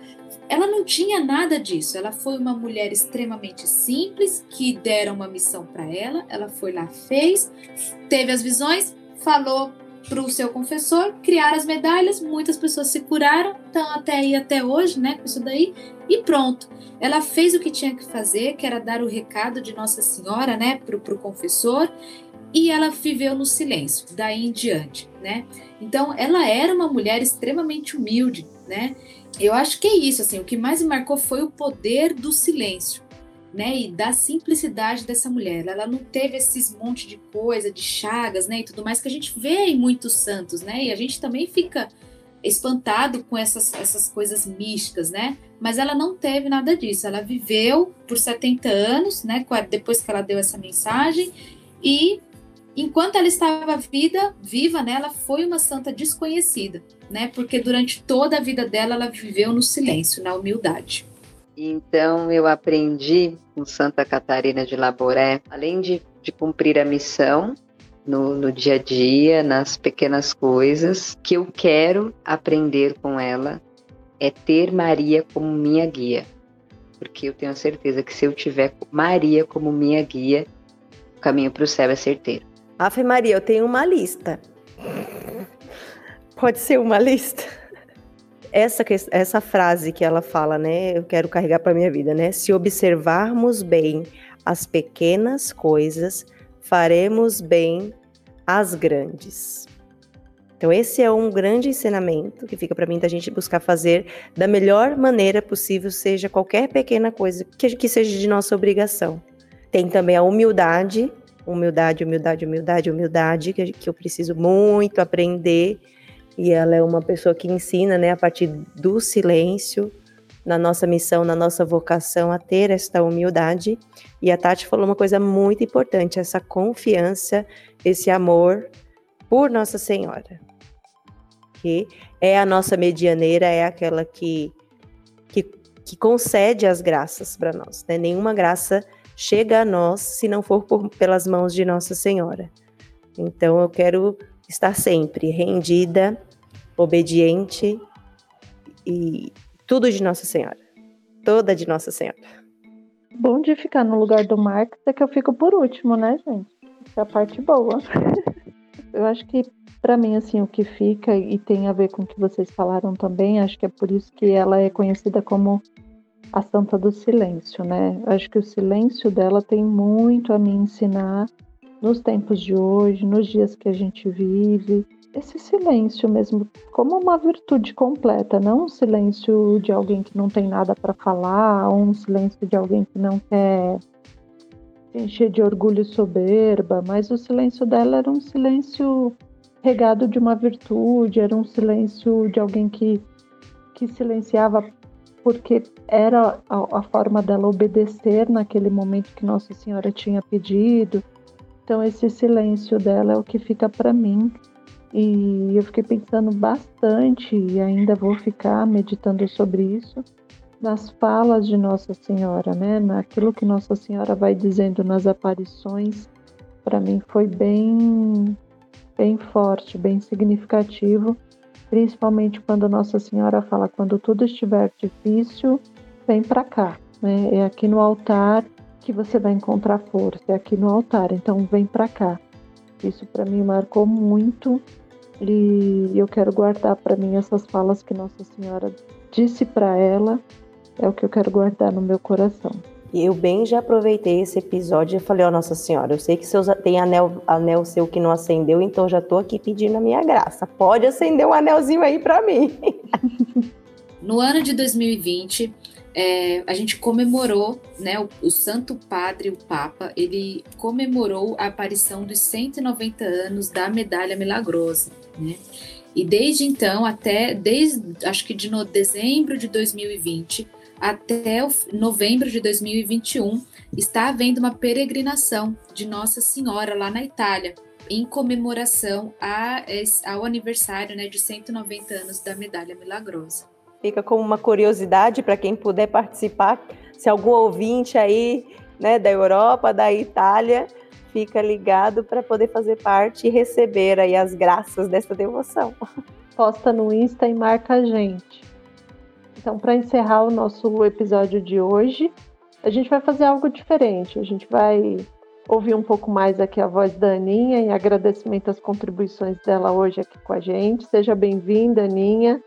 ela não tinha nada disso. Ela foi uma mulher extremamente simples que deram uma missão para ela. Ela foi lá, fez, teve as visões, falou para o seu confessor, criar as medalhas. Muitas pessoas se curaram, estão até aí até hoje, né? Com isso daí e pronto. Ela fez o que tinha que fazer, que era dar o recado de Nossa Senhora, né, para o confessor e ela viveu no silêncio, daí em diante, né? Então, ela era uma mulher extremamente humilde, né? Eu acho que é isso, assim, o que mais me marcou foi o poder do silêncio, né? E da simplicidade dessa mulher. Ela não teve esses monte de coisa, de chagas, né, e tudo mais que a gente vê em muitos santos, né? E a gente também fica espantado com essas, essas coisas místicas, né? Mas ela não teve nada disso. Ela viveu por 70 anos, né? Depois que ela deu essa mensagem e enquanto ela estava vida, viva, né, ela foi uma santa desconhecida, né? Porque durante toda a vida dela ela viveu no silêncio, na humildade. Então eu aprendi com Santa Catarina de Laboré, além de, de cumprir a missão no, no dia a dia, nas pequenas coisas, que eu quero aprender com ela é ter Maria como minha guia. Porque eu tenho certeza que se eu tiver Maria como minha guia, o caminho para o céu é certeiro. Ave Maria, eu tenho uma lista. Pode ser uma lista? Essa, essa frase que ela fala, né? Eu quero carregar para minha vida, né? Se observarmos bem as pequenas coisas, faremos bem as grandes. Então, esse é um grande ensinamento que fica para mim da gente buscar fazer da melhor maneira possível, seja qualquer pequena coisa que, que seja de nossa obrigação. Tem também a humildade humildade, humildade, humildade, humildade, que, que eu preciso muito aprender. E ela é uma pessoa que ensina, né, a partir do silêncio, na nossa missão, na nossa vocação, a ter esta humildade. E a Tati falou uma coisa muito importante: essa confiança, esse amor por Nossa Senhora, que é a nossa medianeira, é aquela que, que, que concede as graças para nós. Né? Nenhuma graça chega a nós se não for por, pelas mãos de Nossa Senhora. Então eu quero estar sempre rendida, obediente e tudo de Nossa Senhora. Toda de Nossa Senhora. Bom de ficar no lugar do Marcos é que eu fico por último, né, gente? Essa é a parte boa. eu acho que para mim assim o que fica e tem a ver com o que vocês falaram também, acho que é por isso que ela é conhecida como a Santa do Silêncio, né? Acho que o silêncio dela tem muito a me ensinar nos tempos de hoje, nos dias que a gente vive. Esse silêncio mesmo, como uma virtude completa, não um silêncio de alguém que não tem nada para falar, ou um silêncio de alguém que não quer encher de orgulho e soberba, mas o silêncio dela era um silêncio regado de uma virtude, era um silêncio de alguém que, que silenciava porque era a, a, forma dela obedecer naquele momento que Nossa Senhora tinha pedido. Então esse silêncio dela é o que fica para mim. E eu fiquei pensando bastante e ainda vou ficar meditando sobre isso nas falas de Nossa Senhora, né? Naquilo que Nossa Senhora vai dizendo nas aparições, para mim foi bem bem forte, bem significativo principalmente quando Nossa Senhora fala: quando tudo estiver difícil, vem para cá. Né? É aqui no altar que você vai encontrar força, é aqui no altar, então vem para cá. Isso para mim marcou muito e eu quero guardar para mim essas falas que Nossa Senhora disse para ela, é o que eu quero guardar no meu coração. E eu bem já aproveitei esse episódio e falei, ó oh, Nossa Senhora, eu sei que seus, tem anel, anel seu que não acendeu, então já tô aqui pedindo a minha graça. Pode acender um anelzinho aí para mim. No ano de 2020, é, a gente comemorou, né, o, o, Santo Padre, o Papa, ele comemorou a aparição dos 190 anos da Medalha Milagrosa. né? E desde então, até desde acho que de no, dezembro de 2020 até o novembro de 2021, está havendo uma peregrinação de Nossa Senhora lá na Itália, em comemoração a, ao aniversário né, de 190 anos da Medalha Milagrosa. Fica como uma curiosidade para quem puder participar, se algum ouvinte aí né, da Europa, da Itália, fica ligado para poder fazer parte e receber aí as graças dessa devoção. Posta no Insta e marca a gente. Então, para encerrar o nosso episódio de hoje, a gente vai fazer algo diferente. A gente vai ouvir um pouco mais aqui a voz da Aninha em agradecimento às contribuições dela hoje aqui com a gente. Seja bem-vinda, Aninha.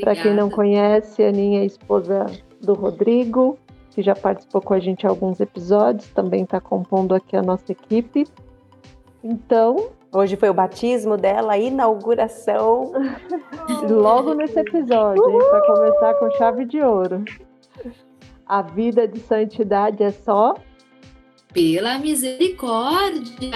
Para quem não conhece, a Aninha é esposa do Rodrigo, que já participou com a gente em alguns episódios, também está compondo aqui a nossa equipe. Então. Hoje foi o batismo dela, a inauguração. Logo nesse episódio, para começar com chave de ouro. A vida de santidade é só pela misericórdia.